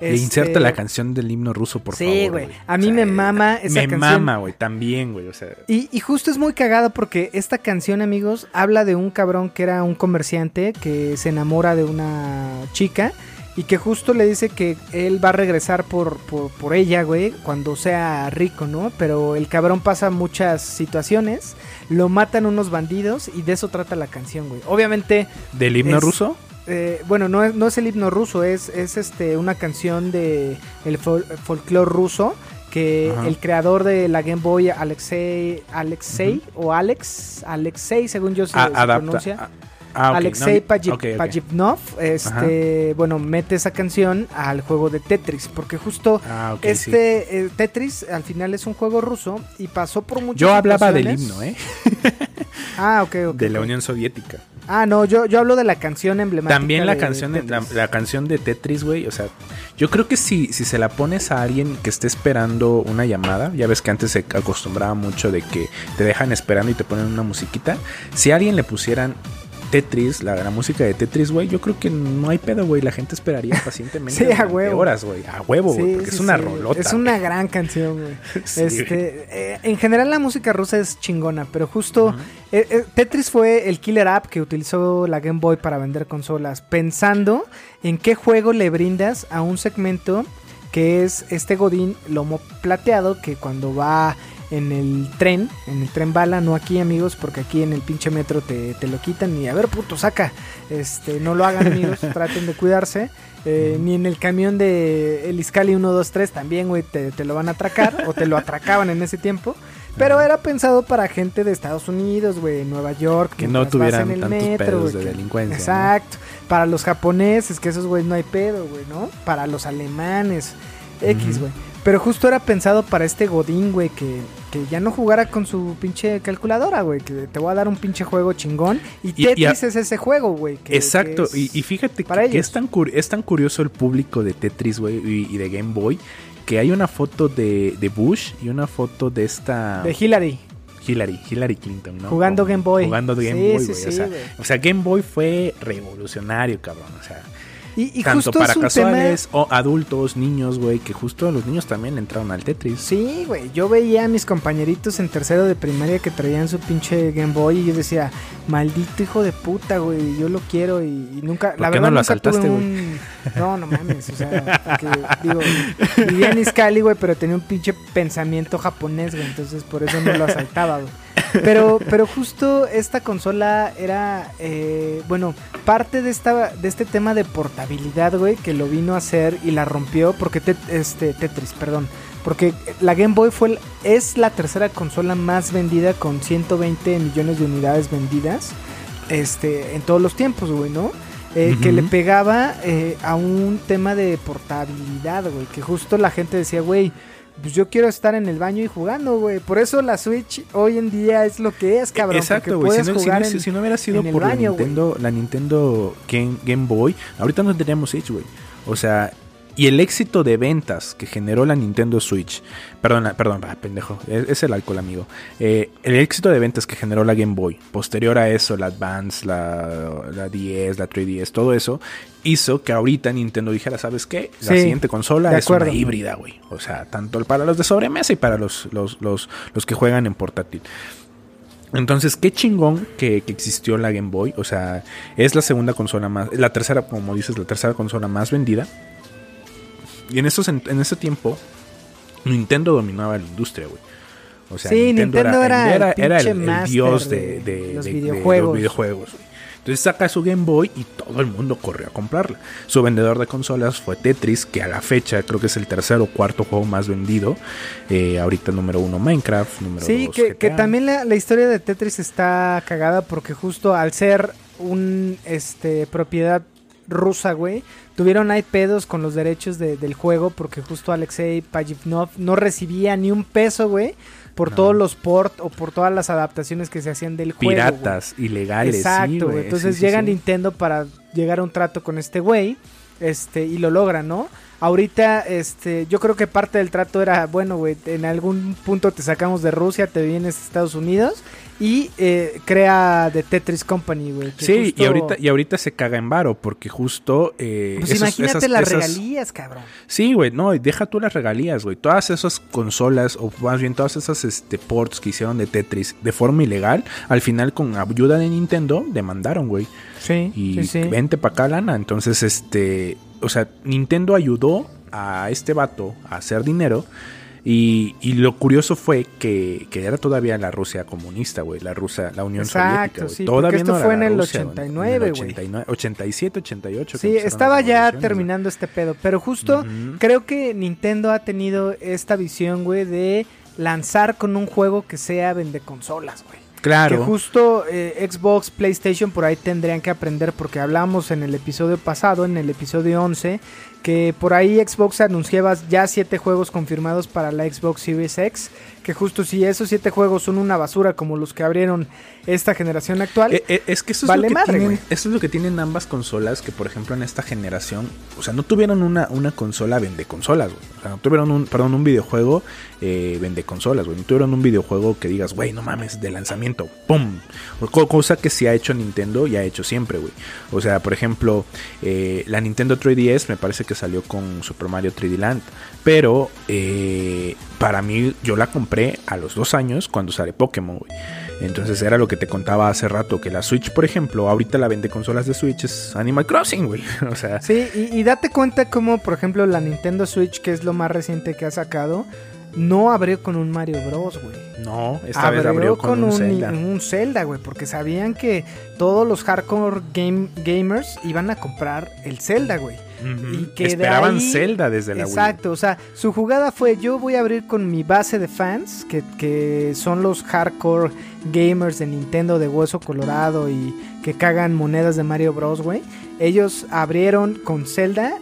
E Este, inserta la canción del himno ruso, por Sí, favor. güey. A mí me mama esa me canción. mama, güey, también, güey. O sea, Y, y justo es muy cagado porque esta canción, amigos, habla de un cabrón que era un comerciante que se enamora de una chica y que justo le dice que él va a regresar por, por, por ella, güey, cuando sea rico, ¿no? Pero el cabrón pasa muchas situaciones, lo matan unos bandidos y de eso trata la canción, güey. Obviamente, ¿del himno Es- ruso? Eh, bueno, no es, no es el himno ruso, es, es este una canción de el fol- folclore ruso que Ajá. el creador de la Game Boy, Alexei, Alexei o Alex, Alexei, según yo se, pronuncia. ah, Alexei no, Paji- ok, ok. Pajitnov, este, bueno, mete esa canción al juego de Tetris, porque justo Ah, sí. este eh, Tetris al final es un juego ruso y pasó por muchas Yo hablaba del himno, ¿eh? Ah, ok, ok. de la. Unión Soviética. Ah, no, yo, yo hablo de la canción emblemática. También la de canción, de, la, Tetris. la canción de Tetris, güey. O sea, yo creo que si, si se la pones a alguien que esté esperando una llamada, ya ves que antes se acostumbraba mucho de que te dejan esperando y te ponen una musiquita. Si a alguien le pusieran Tetris, la, la música de Tetris, güey, yo creo que no hay pedo, güey. La gente esperaría pacientemente Sí, a huevo. horas, güey. A huevo, güey, Sí, porque sí, es una rolota. Es una gran canción, güey. Sí, este, eh, en general la música rusa es chingona, pero justo eh, eh, Tetris fue el killer app que utilizó la Game Boy para vender consolas, pensando en qué juego le brindas a un segmento que es este Godín lomo plateado que cuando va en el tren, en el tren bala, no aquí amigos, porque aquí en el pinche metro te, te lo quitan y a ver puto saca, este, no lo hagan amigos, traten de cuidarse. Eh, ni en el camión de el Iscali 123 también, güey, te, te lo van a atracar o te lo atracaban en ese tiempo. Pero era pensado para gente de Estados Unidos, güey, Nueva York, Que no tuvieran el tantos metro, pedos güey, de delincuencia, ¿no? Exacto. Para los japoneses, que esos güey no hay pedo, güey, ¿no? Para los alemanes, X, güey. Pero justo era pensado para este Godín, güey, que, que ya no jugara con su pinche calculadora, güey. Que te voy a dar un pinche juego chingón. Y Y- y a- Tetris es ese juego, güey. Exacto, que y, es- y fíjate que, para que ellos. es, tan es tan curioso el público de Tetris, güey, y, de Game Boy, que hay una foto de, de Bush y una foto de esta... De Hillary. Hillary, Hillary Clinton, ¿no? Jugando Como- Game Boy. Jugando Game Sí, Boy, güey. sí, o, sea, o sea, Game Boy fue revolucionario, cabrón. O sea, Y, y tanto justo para es un casuales o adultos, niños, güey, que justo los niños también entraron al Tetris. Sí, güey. Yo veía a mis compañeritos en tercero de primaria que traían su pinche Game Boy y yo decía, maldito hijo de puta, güey. Yo lo quiero y, y nunca. ¿Por La qué verdad no lo nunca tuve asaltaste, güey? un. No, no mames. O sea, porque, digo, vivía en Iscali, güey, pero tenía un pinche pensamiento japonés, güey. Entonces por eso no lo asaltaba, güey. Pero, pero justo esta consola era, eh, bueno, parte de esta, de este tema de portabilidad, güey, que lo vino a hacer y la rompió porque Tet- este Tetris, perdón, porque la Game Boy fue el- es la tercera consola más vendida con 120 millones de unidades vendidas, este, en todos los tiempos, güey, ¿no? Eh, Que le pegaba eh, a un tema de portabilidad, güey, que justo la gente decía, güey. Pues yo quiero estar en el baño y jugando, güey. Por eso la Switch hoy en día es lo que es, cabrón. Exacto, güey. Si, no, si jugar no- en- si no hubiera sido por la baño, güey. Nintendo, la Nintendo Game, Game Boy, ahorita no tendríamos Switch, güey. O sea, y el éxito de ventas que generó la Nintendo Switch, perdón, perdón, ah, pendejo, es, es el alcohol, amigo. Eh, el éxito de ventas que generó la Game Boy, posterior a eso, la Advance, la, la 10, la 3DS, todo eso, hizo que ahorita Nintendo dijera, ¿sabes qué? La Sí, siguiente consola es una híbrida, güey. O sea, tanto para los de sobremesa y para los, los, los, los que juegan en portátil. Entonces, qué chingón que, que existió la Game Boy. O sea, es la segunda consola más. La tercera, como dices, la tercera consola más vendida. Y en, esos, en, en ese tiempo, Nintendo dominaba la industria, güey. O sea, Sí, Nintendo era el era el, dios de de, de- los de- de videojuegos. videojuegos, güey. Entonces saca su Game Boy y todo el mundo corrió a comprarla. Su vendedor de consolas fue Tetris, que a la fecha creo que es el tercer o cuarto juego más vendido. Eh, ahorita número uno Minecraft, número Sí, dos que, que también la, la historia de Tetris está cagada porque justo al ser un este propiedad rusa, güey, tuvieron ahí pedos con los derechos de- del juego porque justo Alexei Pajitnov no recibía ni un peso, güey, por No. todos los port o por todas las adaptaciones que se hacían del juego. Piratas, ilegales. Exacto, güey. güey, Entonces sí, sí, llega. Nintendo para llegar a un trato con este güey. Este, y lo logra, ¿no? Ahorita, este, yo creo que parte del trato era, bueno, güey, en algún punto te sacamos de Rusia, te vienes a Estados Unidos y eh, crea The Tetris Company, güey. Sí, justo- y ahorita, y ahorita se caga en varo porque justo... eh, Pues esos- imagínate esas- las esas- regalías, cabrón. Sí, güey, no, y deja tú las regalías, güey. Todas esas consolas, o más bien todas esas este, ports que hicieron de Tetris de forma ilegal, al final con ayuda de Nintendo, demandaron, güey. Sí, Y sí, sí. vente pa' acá, lana. Entonces, este, o sea, Nintendo ayudó a este vato a hacer dinero. Y, y lo curioso fue que, que era todavía la Rusia comunista, güey, la Rusia, la Unión Exacto, Soviética, güey. sí, Todavía esto no fue en el Rusia, güey, 89, en el güey. 89, 87, 88. que Sí, estaba ya terminando este pedo, pero justo creo que Nintendo ha tenido esta visión, güey, de lanzar con un juego que sea vende consolas, güey. Claro. Que justo eh, Xbox, PlayStation por ahí tendrían que aprender porque hablamos en el episodio pasado, en el episodio 11, que por ahí Xbox anunciaba ya siete juegos confirmados para la Xbox Series X, que justo si esos siete juegos son una basura como los que abrieron esta generación actual, Eh, eh, es que eso es, Vale lo que madre, tienen, eso es lo que tienen ambas consolas, que por ejemplo en esta generación, o sea, no tuvieron una, una consola vende consolas, güey. O sea, no tuvieron un, perdón, un videojuego eh, vende consolas, güey. No tuvieron un videojuego que digas, güey, no mames, de lanzamiento. ¡Pum! Co- Cosa que sí ha hecho Nintendo y ha hecho siempre, güey. O sea, por ejemplo, la Nintendo 3DS me parece que salió con Super Mario 3D Land. Pero eh, para mí, yo la compré a los dos años cuando sale Pokémon. Entonces era lo que te contaba hace rato, que la Switch, por ejemplo, ahorita la vende consolas de Switch, es Animal Crossing, güey. O sea, Sí, y date cuenta como, por ejemplo, la Nintendo Switch, que es lo más reciente que ha sacado, no abrió con un Mario Bros, güey. no, esta vez abrió con, un Zelda. un Zelda, güey, porque sabían que todos los hardcore game, gamers iban a comprar el Zelda, güey. Y que de Esperaban ahí- Zelda desde la Wii. Exacto, o sea, su jugada fue yo voy a abrir con mi base de fans, que, que son los hardcore gamers de Nintendo de hueso colorado y que cagan monedas de Mario Bros, güey. Ellos abrieron con Zelda,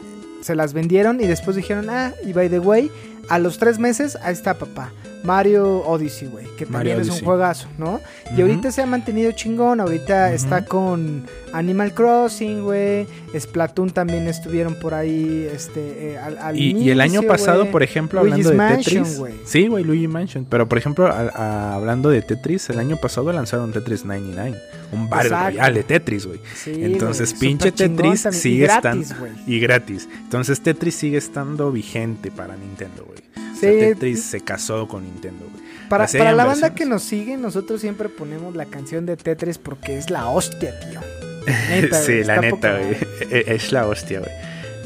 se las vendieron y después dijeron, ah, y by the way, a los tres meses, ahí está papá. Mario Odyssey, güey, que Mario también es un juegazo, ¿no? Y ahorita se ha mantenido chingón, ahorita está con Animal Crossing, güey, Splatoon también estuvieron por ahí, este, eh, al, al Y, y el año pasado, por ejemplo, Luigi's hablando de Mansion, Tetris. Sí, güey, Luigi Mansion. Pero por ejemplo, a- a- hablando de Tetris, el año pasado lanzaron Tetris 99. Un Battle. Royale de Tetris, güey. Sí, Entonces, pinche Tetris sigue estando. Y gratis. Entonces, Tetris sigue estando vigente para Nintendo, güey. O sea, Sí. Tetris se casó con Nintendo, güey. Para, la banda que nos sigue, nosotros siempre ponemos la canción de Tetris porque es la hostia, tío. Neta, sí, la neta, güey. E- Es la hostia, güey.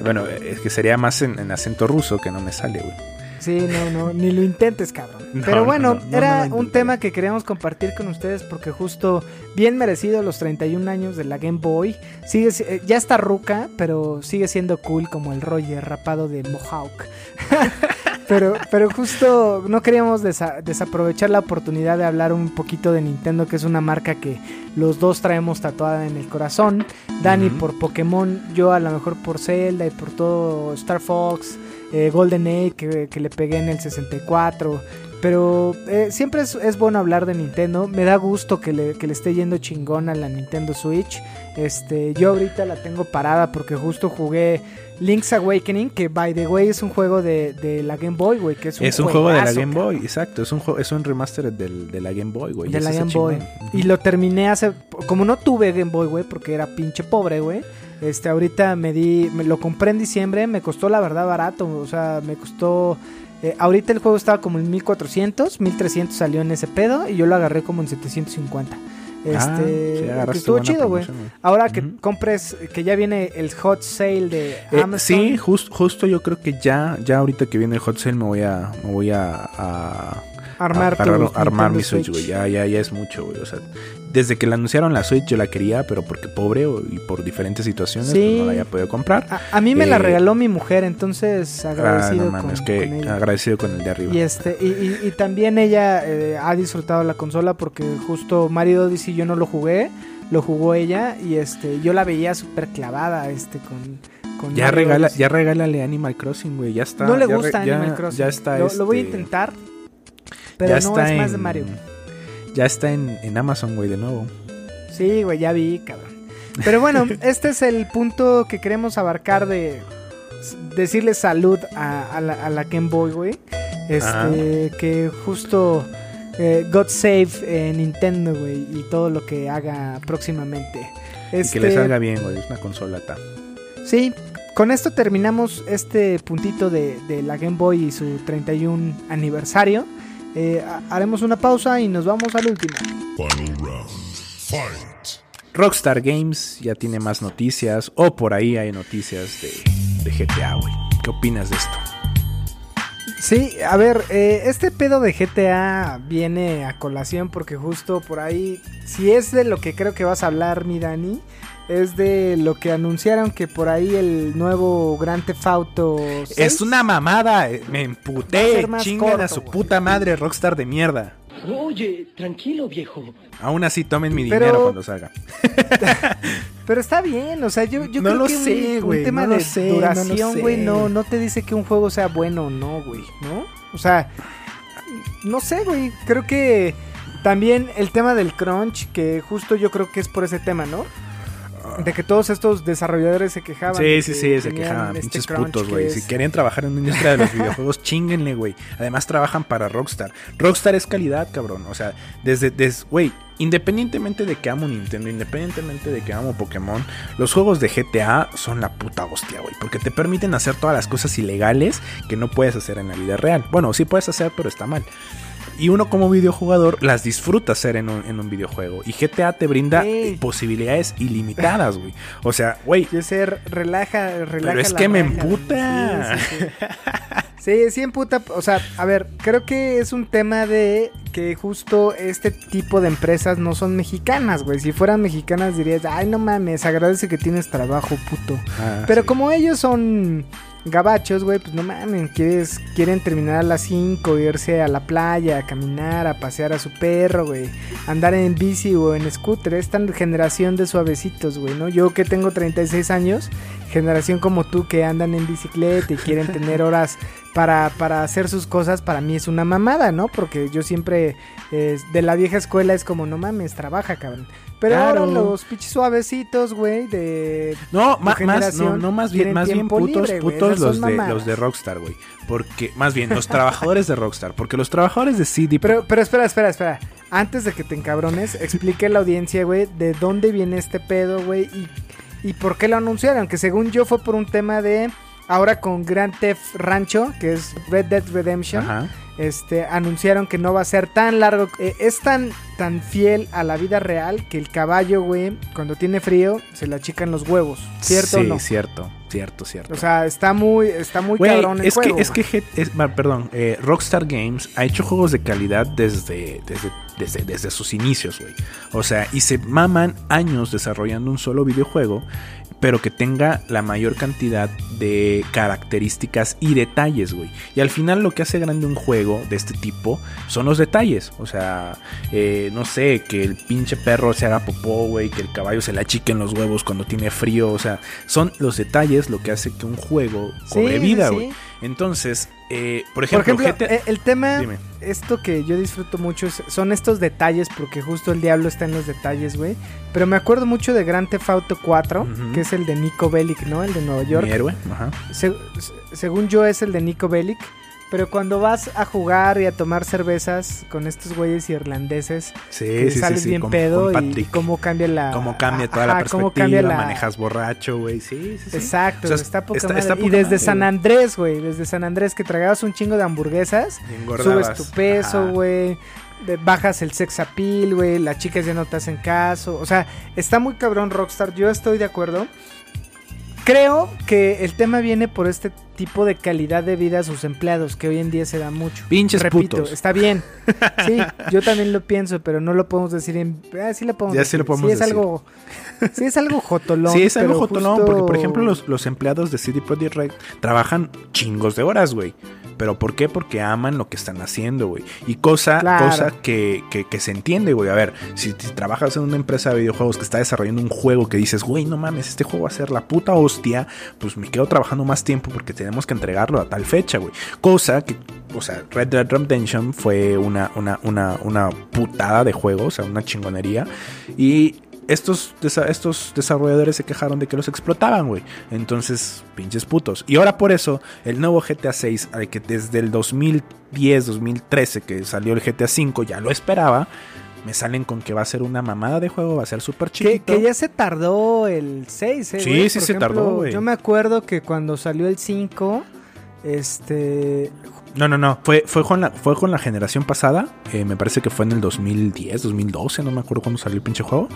Bueno, es que sería más en, en acento ruso que no me sale, güey. Sí, no, no, ni lo intentes, cabrón. No, Pero no, bueno, no, no, era un tema que queríamos compartir con ustedes porque justo bien merecido los 31 años de la Game Boy. Sigue, si- eh, ya está ruca, pero sigue siendo cool como el Roger rapado de Mohawk. pero, pero justo no queríamos desa- desaprovechar la oportunidad de hablar un poquito de Nintendo, que es una marca que los dos traemos tatuada en el corazón. Dani por Pokémon, yo a lo mejor por Zelda y por todo Star Fox eh, Golden Age que, que le pegué en el 64. Pero eh, siempre es, es bueno hablar de Nintendo. Me da gusto que le, que le esté yendo chingón a la Nintendo Switch. Este, yo ahorita la tengo parada porque justo jugué Link's Awakening, que by the way es un juego de, de la Game Boy, güey. Que es un, Es un juego de la Game. Boy, exacto. Es un, es un remaster del, de la Game Boy, güey. de la Game Boy. chingón. Y lo terminé hace. Como no tuve Game Boy, güey, porque era pinche pobre, güey. Este, ahorita me di. Me lo compré en diciembre. Me costó la verdad barato. O sea, me costó. eh, ahorita el juego estaba como en 1400. 1300 salió en ese pedo. Y yo lo agarré como en 750. Este. Ah, sí, que agarraste estuvo chido, güey. Ahora que compres. Que ya viene el hot sale de Eh, Amazon. sí, jus- justo yo creo que ya, ya ahorita que viene el hot sale me voy a, me voy a, a- Armar, a tu agarrar- armar mi Switch, güey. Ya, ya, ya es mucho, güey. O sea, desde que la anunciaron la Switch yo la quería, pero porque pobre y por diferentes situaciones Sí. pues, no la había podido comprar. A, a mí me la Eh, regaló mi mujer, entonces Ah, agradecido no con, que con ella. agradecido con el de arriba. Y este, y, y- y también ella eh, ha disfrutado la consola porque justo Mario Odyssey yo no lo jugué, lo jugó ella y este, yo la veía súper clavada este con, con Ya Mario regala, Odyssey. ya regálale Animal Crossing, güey. Ya está. no le re- gusta ya- Animal Crossing. Ya está. lo, lo voy a este, intentar, pero ya no está es más de Mario. Ya está en, en Amazon, güey, de nuevo. Sí, güey, ya vi, cabrón. Pero bueno, este es el punto que queremos abarcar de decirle salud a, a la, a la Game Boy, güey. Este, que justo eh, God Save eh, Nintendo, güey, y todo lo que haga próximamente. Y que Este, le salga bien, güey. Es una consola ta. Sí, con esto terminamos este puntito de, de la Game Boy y su 31 aniversario. Eh, ha- haremos una pausa y nos vamos al último. Final round. Fight. Rockstar Games ya tiene más noticias. O por ahí hay noticias de, de GTA, güey. ¿Qué opinas de esto? Sí, a ver, eh, este pedo de GTA viene a colación porque justo por ahí, si es de lo que creo que vas a hablar, mi Dani, es de lo que anunciaron que por ahí el nuevo Grand Theft Auto 6 Es una mamada. eh, Me a emputé. Chingan corto, a su puta madre, Rockstar de mierda. Oye, tranquilo, viejo. Aún así, tomen mi Pero- dinero cuando salga. Pero está bien, o sea, yo, yo No creo lo que un- sé, un, tema no de sé, no duración, güey, sé. no, no te dice que un juego sea bueno o no, güey, ¿no? O sea, no sé, güey, creo que también el tema del crunch, que justo yo creo que es por ese tema, ¿no? De que todos estos desarrolladores se quejaban. Sí, sí, sí, se quejaban. este Pinches putos, güey. Si quieren trabajar en la industria de los videojuegos, chinguenle, güey. Además, trabajan para Rockstar. Rockstar es calidad, cabrón. O sea, desde, des- güey, independientemente de que amo Nintendo, independientemente de que amo Pokémon, los juegos de GTA son la puta hostia, güey. Porque te permiten hacer todas las cosas ilegales que no puedes hacer en la vida real. Bueno, sí puedes hacer, pero está mal. Y uno como videojugador las disfruta hacer en un, en un videojuego. Y GTA te brinda posibilidades ilimitadas, güey. O sea, güey, Yo sé, relaja, relaja. pero es la que me emputa. Sí, sí, sí. Emputa. O sea, a ver, creo que es un tema de que justo este tipo de empresas no son mexicanas, güey. Si fueran mexicanas dirías, ay, no mames, agradece que tienes trabajo, puto. Ah, Pero como ellos son gabachos, güey, pues no mames, quieren terminar a las 5, irse a la playa, a caminar, a pasear a su perro, güey, andar en bici o en scooter, esta generación de suavecitos, güey, ¿no? Yo que tengo 36 años, generación como tú que andan en bicicleta y quieren tener horas para, para hacer sus cosas, para mí es una mamada, ¿no? Porque yo siempre eh, de la vieja escuela es como, no mames, trabaja, cabrón. Pero Claro. ahora los pinches suavecitos, güey, de No, ma- más, no, generación no, más bien, más bien putos, libre, putos los de, los de Rockstar, güey. Porque, más bien, los trabajadores de Rockstar. Porque los trabajadores de CD Pero, pero espera, espera, espera. Antes de que te encabrones, explique a la audiencia, güey, de dónde viene este pedo, güey, y, y por qué lo anunciaron. Que según yo fue por un tema de. Ahora con Grand Theft Rancho, que es Red Dead Redemption, Ajá. este, anunciaron que no va a ser tan largo. eh, es tan, tan fiel a la vida real que el caballo, güey, cuando tiene frío, se le achican los huevos. ¿Cierto sí, o no? cierto, cierto, cierto. O sea, está muy, está muy Güey, cabrón el es juego. que, es que, es- perdón, eh, Rockstar Games ha hecho juegos de calidad desde, desde, desde, desde sus inicios, güey. O sea, y se maman años desarrollando un solo videojuego, pero que tenga la mayor cantidad de características y detalles, güey. Y al final lo que hace grande un juego de este tipo son los detalles. O sea, eh, no sé, que el pinche perro se haga popó, güey, que el caballo se le achiquen los huevos cuando tiene frío. O sea, son los detalles lo que hace que un juego cobre Sí, vida, güey. sí. Entonces, eh, por Por ejemplo, GTA eh, el tema, Dime. esto que yo disfruto mucho son estos detalles, porque justo el diablo está en los detalles, güey. Pero me acuerdo mucho de Grand Theft Auto 4, Ujú. que es el de Nico Bellic, ¿no? El de Nueva York. mi héroe, ajá. Se- se- según yo es el de Nico Bellic. Pero cuando vas a jugar y a tomar cervezas con estos güeyes irlandeses, Sí, que sí, sales sí, bien con- pedo con y cómo cambia la... Cómo cambia toda la perspectiva, cómo cambia la... manejas borracho, güey. Sí, sí, sí. Exacto, O sea, está poca está- Y desde madre, San. Andrés, güey, desde San Andrés que tragabas un chingo de hamburguesas, subes tu peso, güey. Bajas el sex appeal, güey. Las chicas ya no te hacen caso. O sea, está muy cabrón Rockstar. Yo estoy de acuerdo. Creo que el tema viene por este tipo de calidad de vida a sus empleados, que hoy en día se da mucho. Pinches Repito, putos. está bien. Sí, yo también lo pienso, pero no lo podemos decir en. Ah, sí lo podemos Ya sí decir. lo podemos es decir. algo. Sí, es algo jotolón. Sí, es algo jotolón, justo- porque por ejemplo los, los empleados de CD Projekt Red trabajan chingos de horas, güey. ¿Pero por qué? Porque aman lo que están haciendo, güey. Y cosa, Claro. cosa que, que, que se entiende, güey. A ver, si, si trabajas en una empresa de videojuegos que está desarrollando un juego que dices, güey, no mames, este juego va a ser la puta hostia, pues me quedo trabajando más tiempo porque tenemos que entregarlo a tal fecha, güey. Cosa que, o sea, Red Dead Redemption fue una, una, una, una putada de juego, o sea, una chingonería. Y estos, desa- estos desarrolladores se quejaron de que los explotaban, güey. Entonces, pinches putos. Y ahora por eso, el nuevo GTA 6, al que desde el 2010, 2013 que salió el GTA 5, ya lo esperaba. Me salen con que va a ser una mamada de juego, va a ser súper chiquito. que ya se tardó el 6, ¿eh? Sí, sí Por se tardó, güey. Yo me acuerdo que cuando salió el 5, este. No, no, no. Fue, fue, con, la, fue con la generación pasada. eh, me parece que fue en el 2010, 2012. No me acuerdo cuándo salió el pinche juego.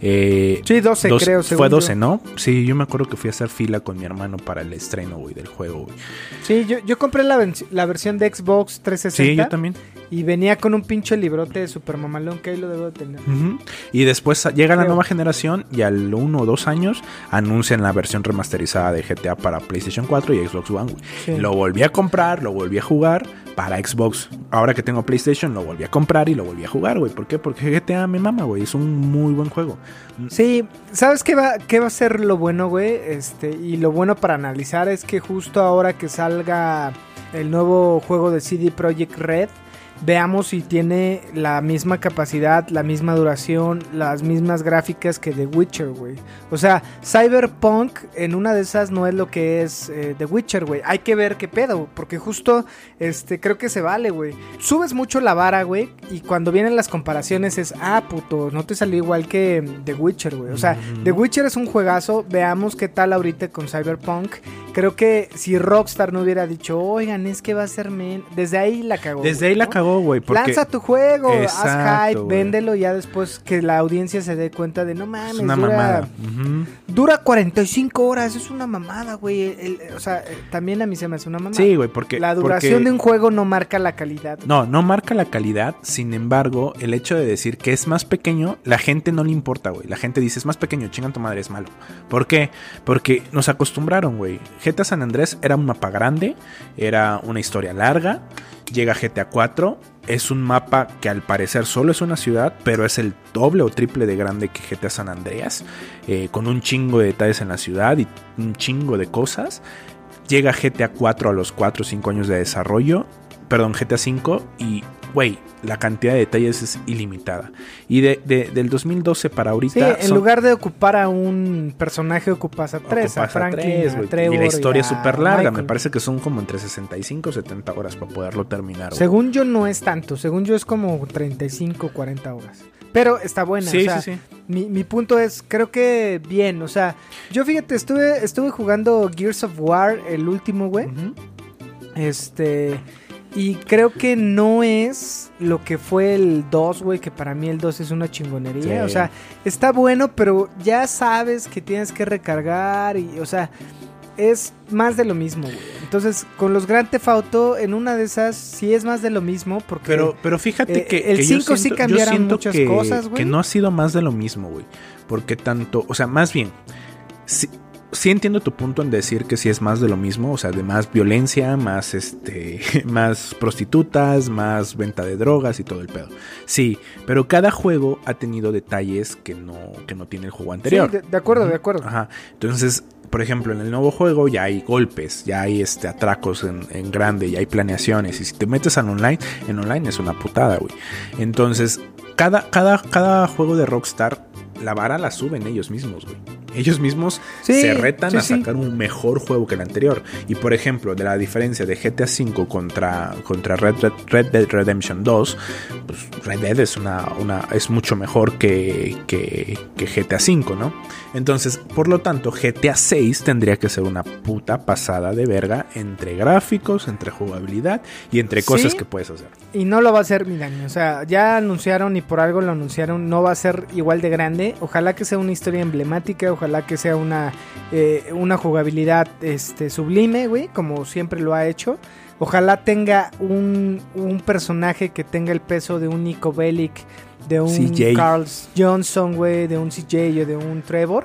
Eh, Sí, 12, Dos- creo. Fue según 12, yo. ¿no? Sí, yo me acuerdo que fui a hacer fila con mi hermano para el estreno, güey, del juego, güey. Sí, yo, yo compré la, la versión de Xbox 360. Sí, yo también. Y venía con un pinche librote de Super Mamalón que ahí lo debo de tener. Y después llega la nueva generación y al uno o dos años anuncian la versión remasterizada de GTA para PlayStation 4 y Xbox One, güey. Sí. Lo volví a comprar, lo volví a jugar para Xbox. Ahora que tengo PlayStation, lo volví a comprar y lo volví a jugar, güey. ¿Por qué? Porque GTA me mama, güey. Es un muy buen juego. Sí, ¿sabes qué va, qué va a ser lo bueno, güey? Este, y lo bueno para analizar es que justo ahora que salga el nuevo juego de CD Projekt Red, veamos si tiene la misma capacidad, la misma duración, las mismas gráficas que The Witcher, güey. O sea, Cyberpunk en una de esas no es lo que es eh, The Witcher, güey. Hay que ver qué pedo, porque justo este creo que se vale, güey. Subes mucho la vara, güey, y cuando vienen las comparaciones es, ah, puto, no te salió igual que The Witcher, güey. O sea, The Witcher es un juegazo, veamos qué tal ahorita con Cyberpunk. Creo que si Rockstar no hubiera dicho, oigan, es que va a ser men, desde ahí la cagó. Desde ahí la ¿no? cagó, güey. Lanza tu juego, haz Exacto, hype, güey. véndelo ya después que la audiencia se dé cuenta de no mames, Es una dura, mamada. Dura 45 horas, es una mamada, güey. O sea, eh, también a mí se me hace una mamada. Sí, güey, porque... la duración porque- de un juego no marca la calidad. No, no marca la calidad, sin embargo, el hecho de decir que es más pequeño, la gente no le importa, güey. La gente dice, es más pequeño, chingan tu madre, es malo. ¿Por qué? Porque nos acostumbraron, güey. GTA San Andrés era un mapa grande, era una historia larga, llega GTA 4, es un mapa que al parecer solo es una ciudad, pero es el doble o triple de grande que GTA San Andreas, eh, con un chingo de detalles en la ciudad y un chingo de cosas. Llega GTA 4 a los 4 o 5 años de desarrollo, perdón, GTA 5 y, güey, la cantidad de detalles es ilimitada. Y de, de- del 2012 para Sí, ahorita... en son- lugar de ocupar a un personaje, ocupas a tres, a ocupas a Franklin, tres, a. Trevor y la historia es a súper larga, me parece que son como entre 65 o 70 horas para poderlo terminar. Según yo no es tanto, según yo es como 35, 40 horas. Pero está buena, Sí, o sea, sí, sí. Mi, mi punto es, creo que bien, o sea, yo fíjate, estuve, estuve jugando Gears of War, el último, güey. Este. Y creo que no es lo que fue el 2, güey, que para mí el 2 es una chingonería. Sí. O sea, está bueno, pero ya sabes que tienes que recargar y, o sea, es más de lo mismo, güey. Entonces, con los Grand Theft Auto, en una de esas sí es más de lo mismo porque... Pero, pero fíjate eh, que el que yo 5 sí cambiaron muchas que- cosas, güey. Que no ha sido más de lo mismo, güey. Porque tanto, o sea, más bien, sí, sí entiendo tu punto en decir que sí es más de lo mismo, o sea, de más violencia, más este, más prostitutas, más venta de drogas y todo el pedo. Sí, pero cada juego ha tenido detalles que no, que no tiene el juego Sí, anterior. de, de acuerdo, de acuerdo. Ajá. Entonces, por ejemplo, en el nuevo juego ya hay golpes, ya hay este atracos en, en grande, ya hay planeaciones. Y si te metes al online, en online es una putada, güey. Entonces, cada, cada, cada juego de Rockstar, la vara la suben ellos mismos, güey. Ellos mismos Sí, se retan sí, a sí. sacar un mejor juego que el anterior. Y por ejemplo, de la diferencia de GTA V contra, contra Red, Red, Red Dead Redemption 2, pues Red Dead es, una, una, es mucho mejor que, que, que GTA V, ¿no? Entonces, por lo tanto, GTA 6 tendría que ser una puta pasada de verga entre gráficos, entre jugabilidad y entre cosas que puedes hacer. Y no lo va a hacer, mi Dani. O sea, ya anunciaron y por algo lo anunciaron. No va a ser igual de grande. Ojalá que sea una historia emblemática. Ojalá que sea una, eh, una jugabilidad este, sublime, güey. Como siempre lo ha hecho. Ojalá tenga un, un personaje que tenga el peso de un Nico Bellic, de un CJ. Carl Johnson, güey, de un CJ o de un Trevor.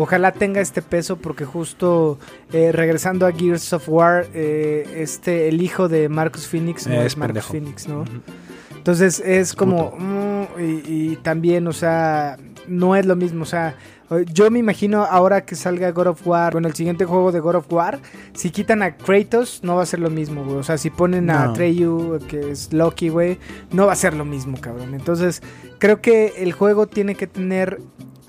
Ojalá tenga este peso porque justo eh, regresando a Gears of War, eh, este, el hijo de Marcus Phoenix no es, Marcus pendejo. Phoenix, ¿no? Entonces es como... mm, y, y también, o sea, no es lo mismo, o sea... Yo me imagino ahora que salga God of War, bueno, el siguiente juego de God of War, si quitan a Kratos, no va a ser lo mismo, güey. O sea, si ponen a No. Treyu, que es Loki, güey, no va a ser lo mismo, cabrón. Entonces, creo que el juego tiene que tener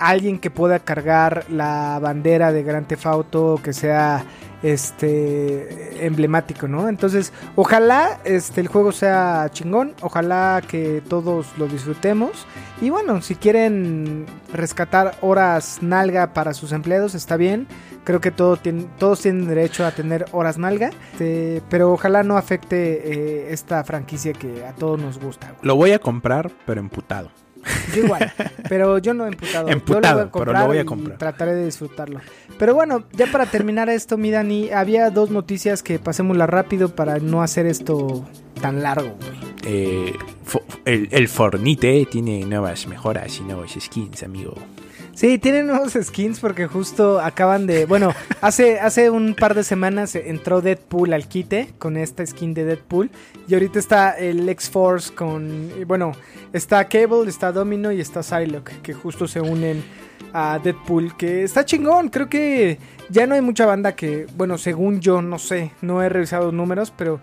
alguien que pueda cargar la bandera de Grand Theft Auto, que sea este emblemático, ¿no? Entonces, ojalá este el juego sea chingón, ojalá que todos lo disfrutemos y bueno, si quieren rescatar horas nalga para sus empleados está bien. Creo que todo tiene- todos tienen derecho a tener horas nalga, este, pero ojalá no afecte eh, esta franquicia que a todos nos gusta. Lo voy a comprar, pero emputado. Yo igual, pero yo no he emputado. Emputado, yo lo voy a pero comprar lo voy a y comprar. trataré de disfrutarlo. Pero bueno, ya para terminar esto, mi Dani, había dos noticias que pasémosla rápido para no hacer esto tan largo. Eh, el, el Fornite tiene nuevas mejoras y nuevos skins, amigo. Sí, tienen nuevos skins porque justo acaban de, bueno, hace hace un par de semanas entró Deadpool al quite con esta skin de Deadpool y ahorita está el X-Force con, bueno, está Cable, está Domino y está Psylocke que justo se unen a Deadpool, que está chingón, creo que ya no hay mucha banda que, bueno, según yo, no sé, no he revisado números, pero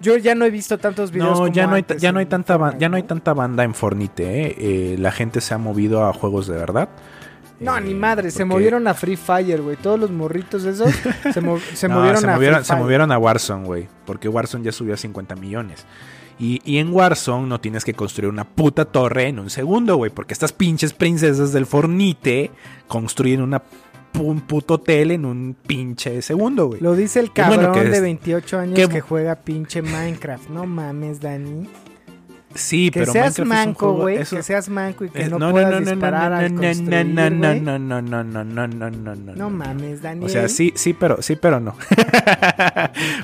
Yo ya no he visto tantos videos. No, como ya no hay, ya no hay tanta ya no hay tanta banda en Fornite, ¿eh? Eh, La gente se ha movido a juegos de verdad. No, Eh, ni madre, se movieron a Free Fire, güey. Todos los morritos esos se, mo- se No, movieron se a movieron, Free se movieron a Warzone, güey. Porque Warzone ya subió a 50 millones. Y, y en Warzone no tienes que construir una puta torre en un segundo, güey. Porque estas pinches princesas del Fornite construyen una, un puto hotel en un pinche segundo, güey. Lo dice el bueno cabrón que de es- 28 años qué- que juega pinche Minecraft. No mames, Dani. Sí, Que pero seas Minecraft manco, güey. eso- Que seas manco y que eh, no, puedas disparar no, al no, construir, no, no, no, güey. no, no, no, no, no, no, no, no, No mames, Daniel. O sea, sí, sí, pero sí, pero no.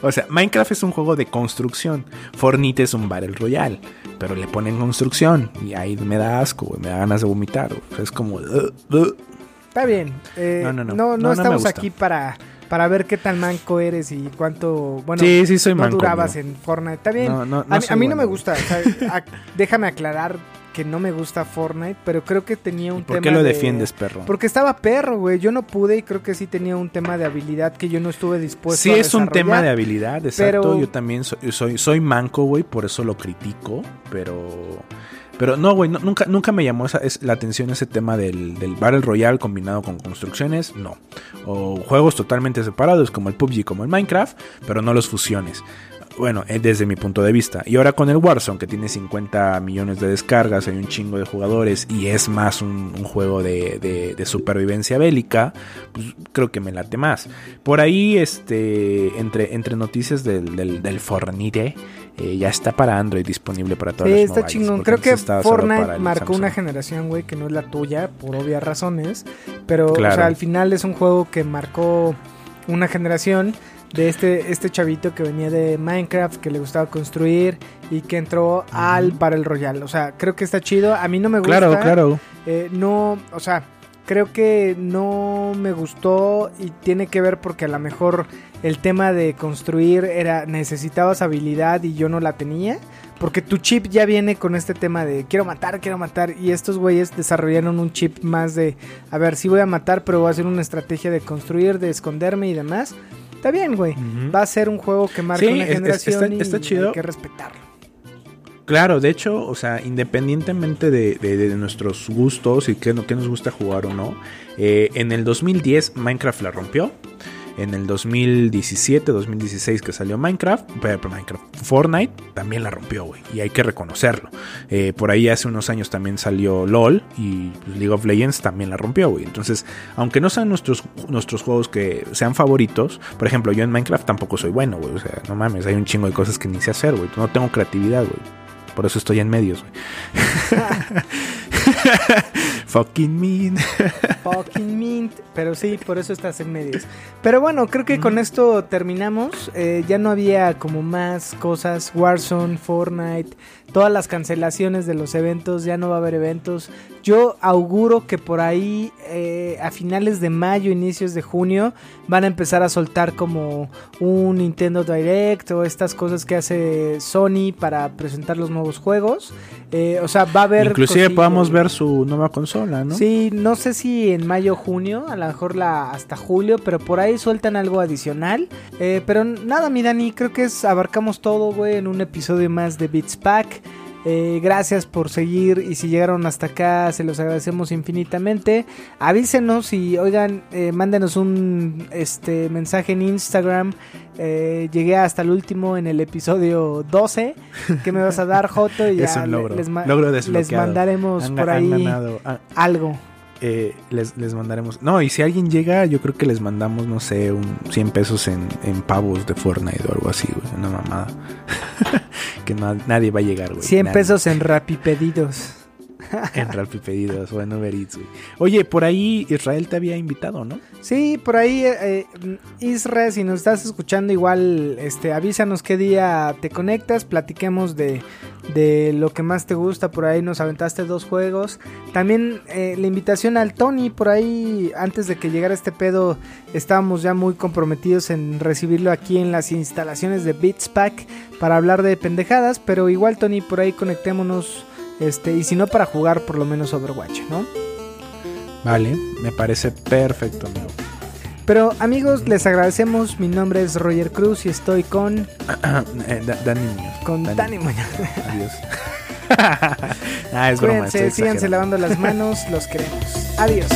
o sea, Minecraft es un juego de construcción. Fornite es un Battle Royale. Pero le ponen construcción. Y ahí me da asco, güey. Me da ganas de vomitar. güey. O sea, es como. Está bien. eh, No, no, no, no, estamos aquí para, para ver qué tan manco eres y cuánto. Bueno, sí, sí, soy no manco. durabas en Fortnite. Está bien. No, no, no a, mí, soy a mí no me gusta. o sea, a- déjame aclarar que no me gusta Fortnite, pero creo que tenía un ¿Por tema. qué lo de- defiendes, perro? Porque estaba perro, güey. Yo no pude y creo que sí tenía un tema de habilidad que yo no estuve dispuesto Sí, a es un tema de habilidad, exacto. pero- Yo también soy, soy, soy manco, güey, por eso lo critico. Pero. Pero no, güey, nunca, nunca me llamó esa, es, la atención ese tema del, del Battle Royale combinado con construcciones, no. O juegos totalmente separados como el PUBG, como el Minecraft, pero no los fusiones. Bueno, eh, desde mi punto de vista. Y ahora con el Warzone, que tiene 50 millones de descargas, hay un chingo de jugadores y es más un, juego de, de- de supervivencia bélica, pues creo que me late más. Por ahí, este, entre, entre noticias del, del, del Fornite, eh, ya está para Android disponible para todas Sí, las está chingón. Creo que Fortnite marcó Samsung. una generación, güey, que no es la tuya, por obvias razones. Pero, Claro. o sea, al final es un juego que marcó una generación de este, este chavito que venía de Minecraft, que le gustaba construir y que entró al Battle Royale. O sea, creo que está chido. A mí no me gusta. Claro, claro. Eh, no, o sea, creo que no me gustó y tiene que ver porque a lo mejor el tema de construir era necesitabas habilidad y yo no la tenía. Porque tu chip ya viene con este tema de quiero matar, quiero matar. Y estos güeyes desarrollaron un chip más de, a ver, sí voy a matar, pero voy a hacer una estrategia de construir, de esconderme y demás. Está bien, güey. Va a ser un juego que marca Sí, una es- es- generación está- y chido. hay que respetarlo. Claro, de hecho, o sea, independientemente de, de- nuestros gustos y qué, qué nos gusta jugar o no, eh, en el 2010 Minecraft la rompió. En el 2017, 2016 que salió Minecraft, Minecraft, Fortnite también la rompió, güey. Y hay que reconocerlo. Eh, por ahí hace unos años también salió LOL y pues, League of Legends también la rompió, güey. Entonces, aunque no sean nuestros, nuestros juegos que sean favoritos, por ejemplo, yo en Minecraft tampoco soy bueno, güey. O sea, no mames, hay un chingo de cosas que ni sé hacer, güey. No tengo creatividad, güey. Por eso estoy en medios, güey. Fucking mean. Fucking mint. Pero sí, por eso estás en medios. Pero bueno, creo que con esto terminamos. Eh, ya no había como más cosas. Warzone, Fortnite, todas las cancelaciones de los eventos. Ya no va a haber eventos. Yo auguro que por ahí, eh, a finales de mayo, inicios de junio, van a empezar a soltar como un Nintendo Direct o estas cosas que hace Sony para presentar los nuevos juegos. Eh, o sea, va a haber. Inclusive cosillas. podamos ver su nueva consola, ¿no? Sí, no sé si en mayo o junio, a lo mejor la hasta julio, pero por ahí sueltan algo adicional. Eh, pero nada, mi Dani, creo que es abarcamos todo, güey, en un episodio más de Beats Pack. Eh, gracias por seguir y si llegaron hasta acá se los agradecemos infinitamente. Avísenos y oigan, eh, mándenos un este mensaje en Instagram. Eh, llegué hasta el último en el episodio 12. ¿Qué me vas a dar, Joto? Y Es ya un logro. les, Logro les desbloqueado. mandaremos Han- por ahí ganado, ah, algo. Eh, les, les mandaremos. No, y si alguien llega, yo creo que les mandamos, no sé, un 100 pesos en, en pavos de Fortnite o algo así, güey. Una mamada. que no- nadie va a llegar, güey. 100 nadie. pesos en Rapipedidos. En Rappi Pedidos o en Uber Eats, güey. Oye, por ahí Israel te había invitado, ¿no? Sí, por ahí, eh, eh, Isra, si nos estás escuchando, igual este, avísanos qué día te conectas, platiquemos de, de lo que más te gusta. Por ahí nos aventaste dos juegos. También eh, la invitación al Tony, por ahí, antes de que llegara este pedo, estábamos ya muy comprometidos en recibirlo aquí en las instalaciones de Beats Pack para hablar de pendejadas. Pero igual, Tony, por ahí conectémonos. Este, y si no, para jugar por lo menos Overwatch, ¿no? Vale, me parece perfecto, amigo. Pero amigos, les agradecemos. Mi nombre es Roger Cruz y estoy con, Eh, Da- Dani Muñoz. con Dani Muñoz. Adiós. ah, es broma. Cuídense, síganse lavando las manos. Los queremos. Adiós.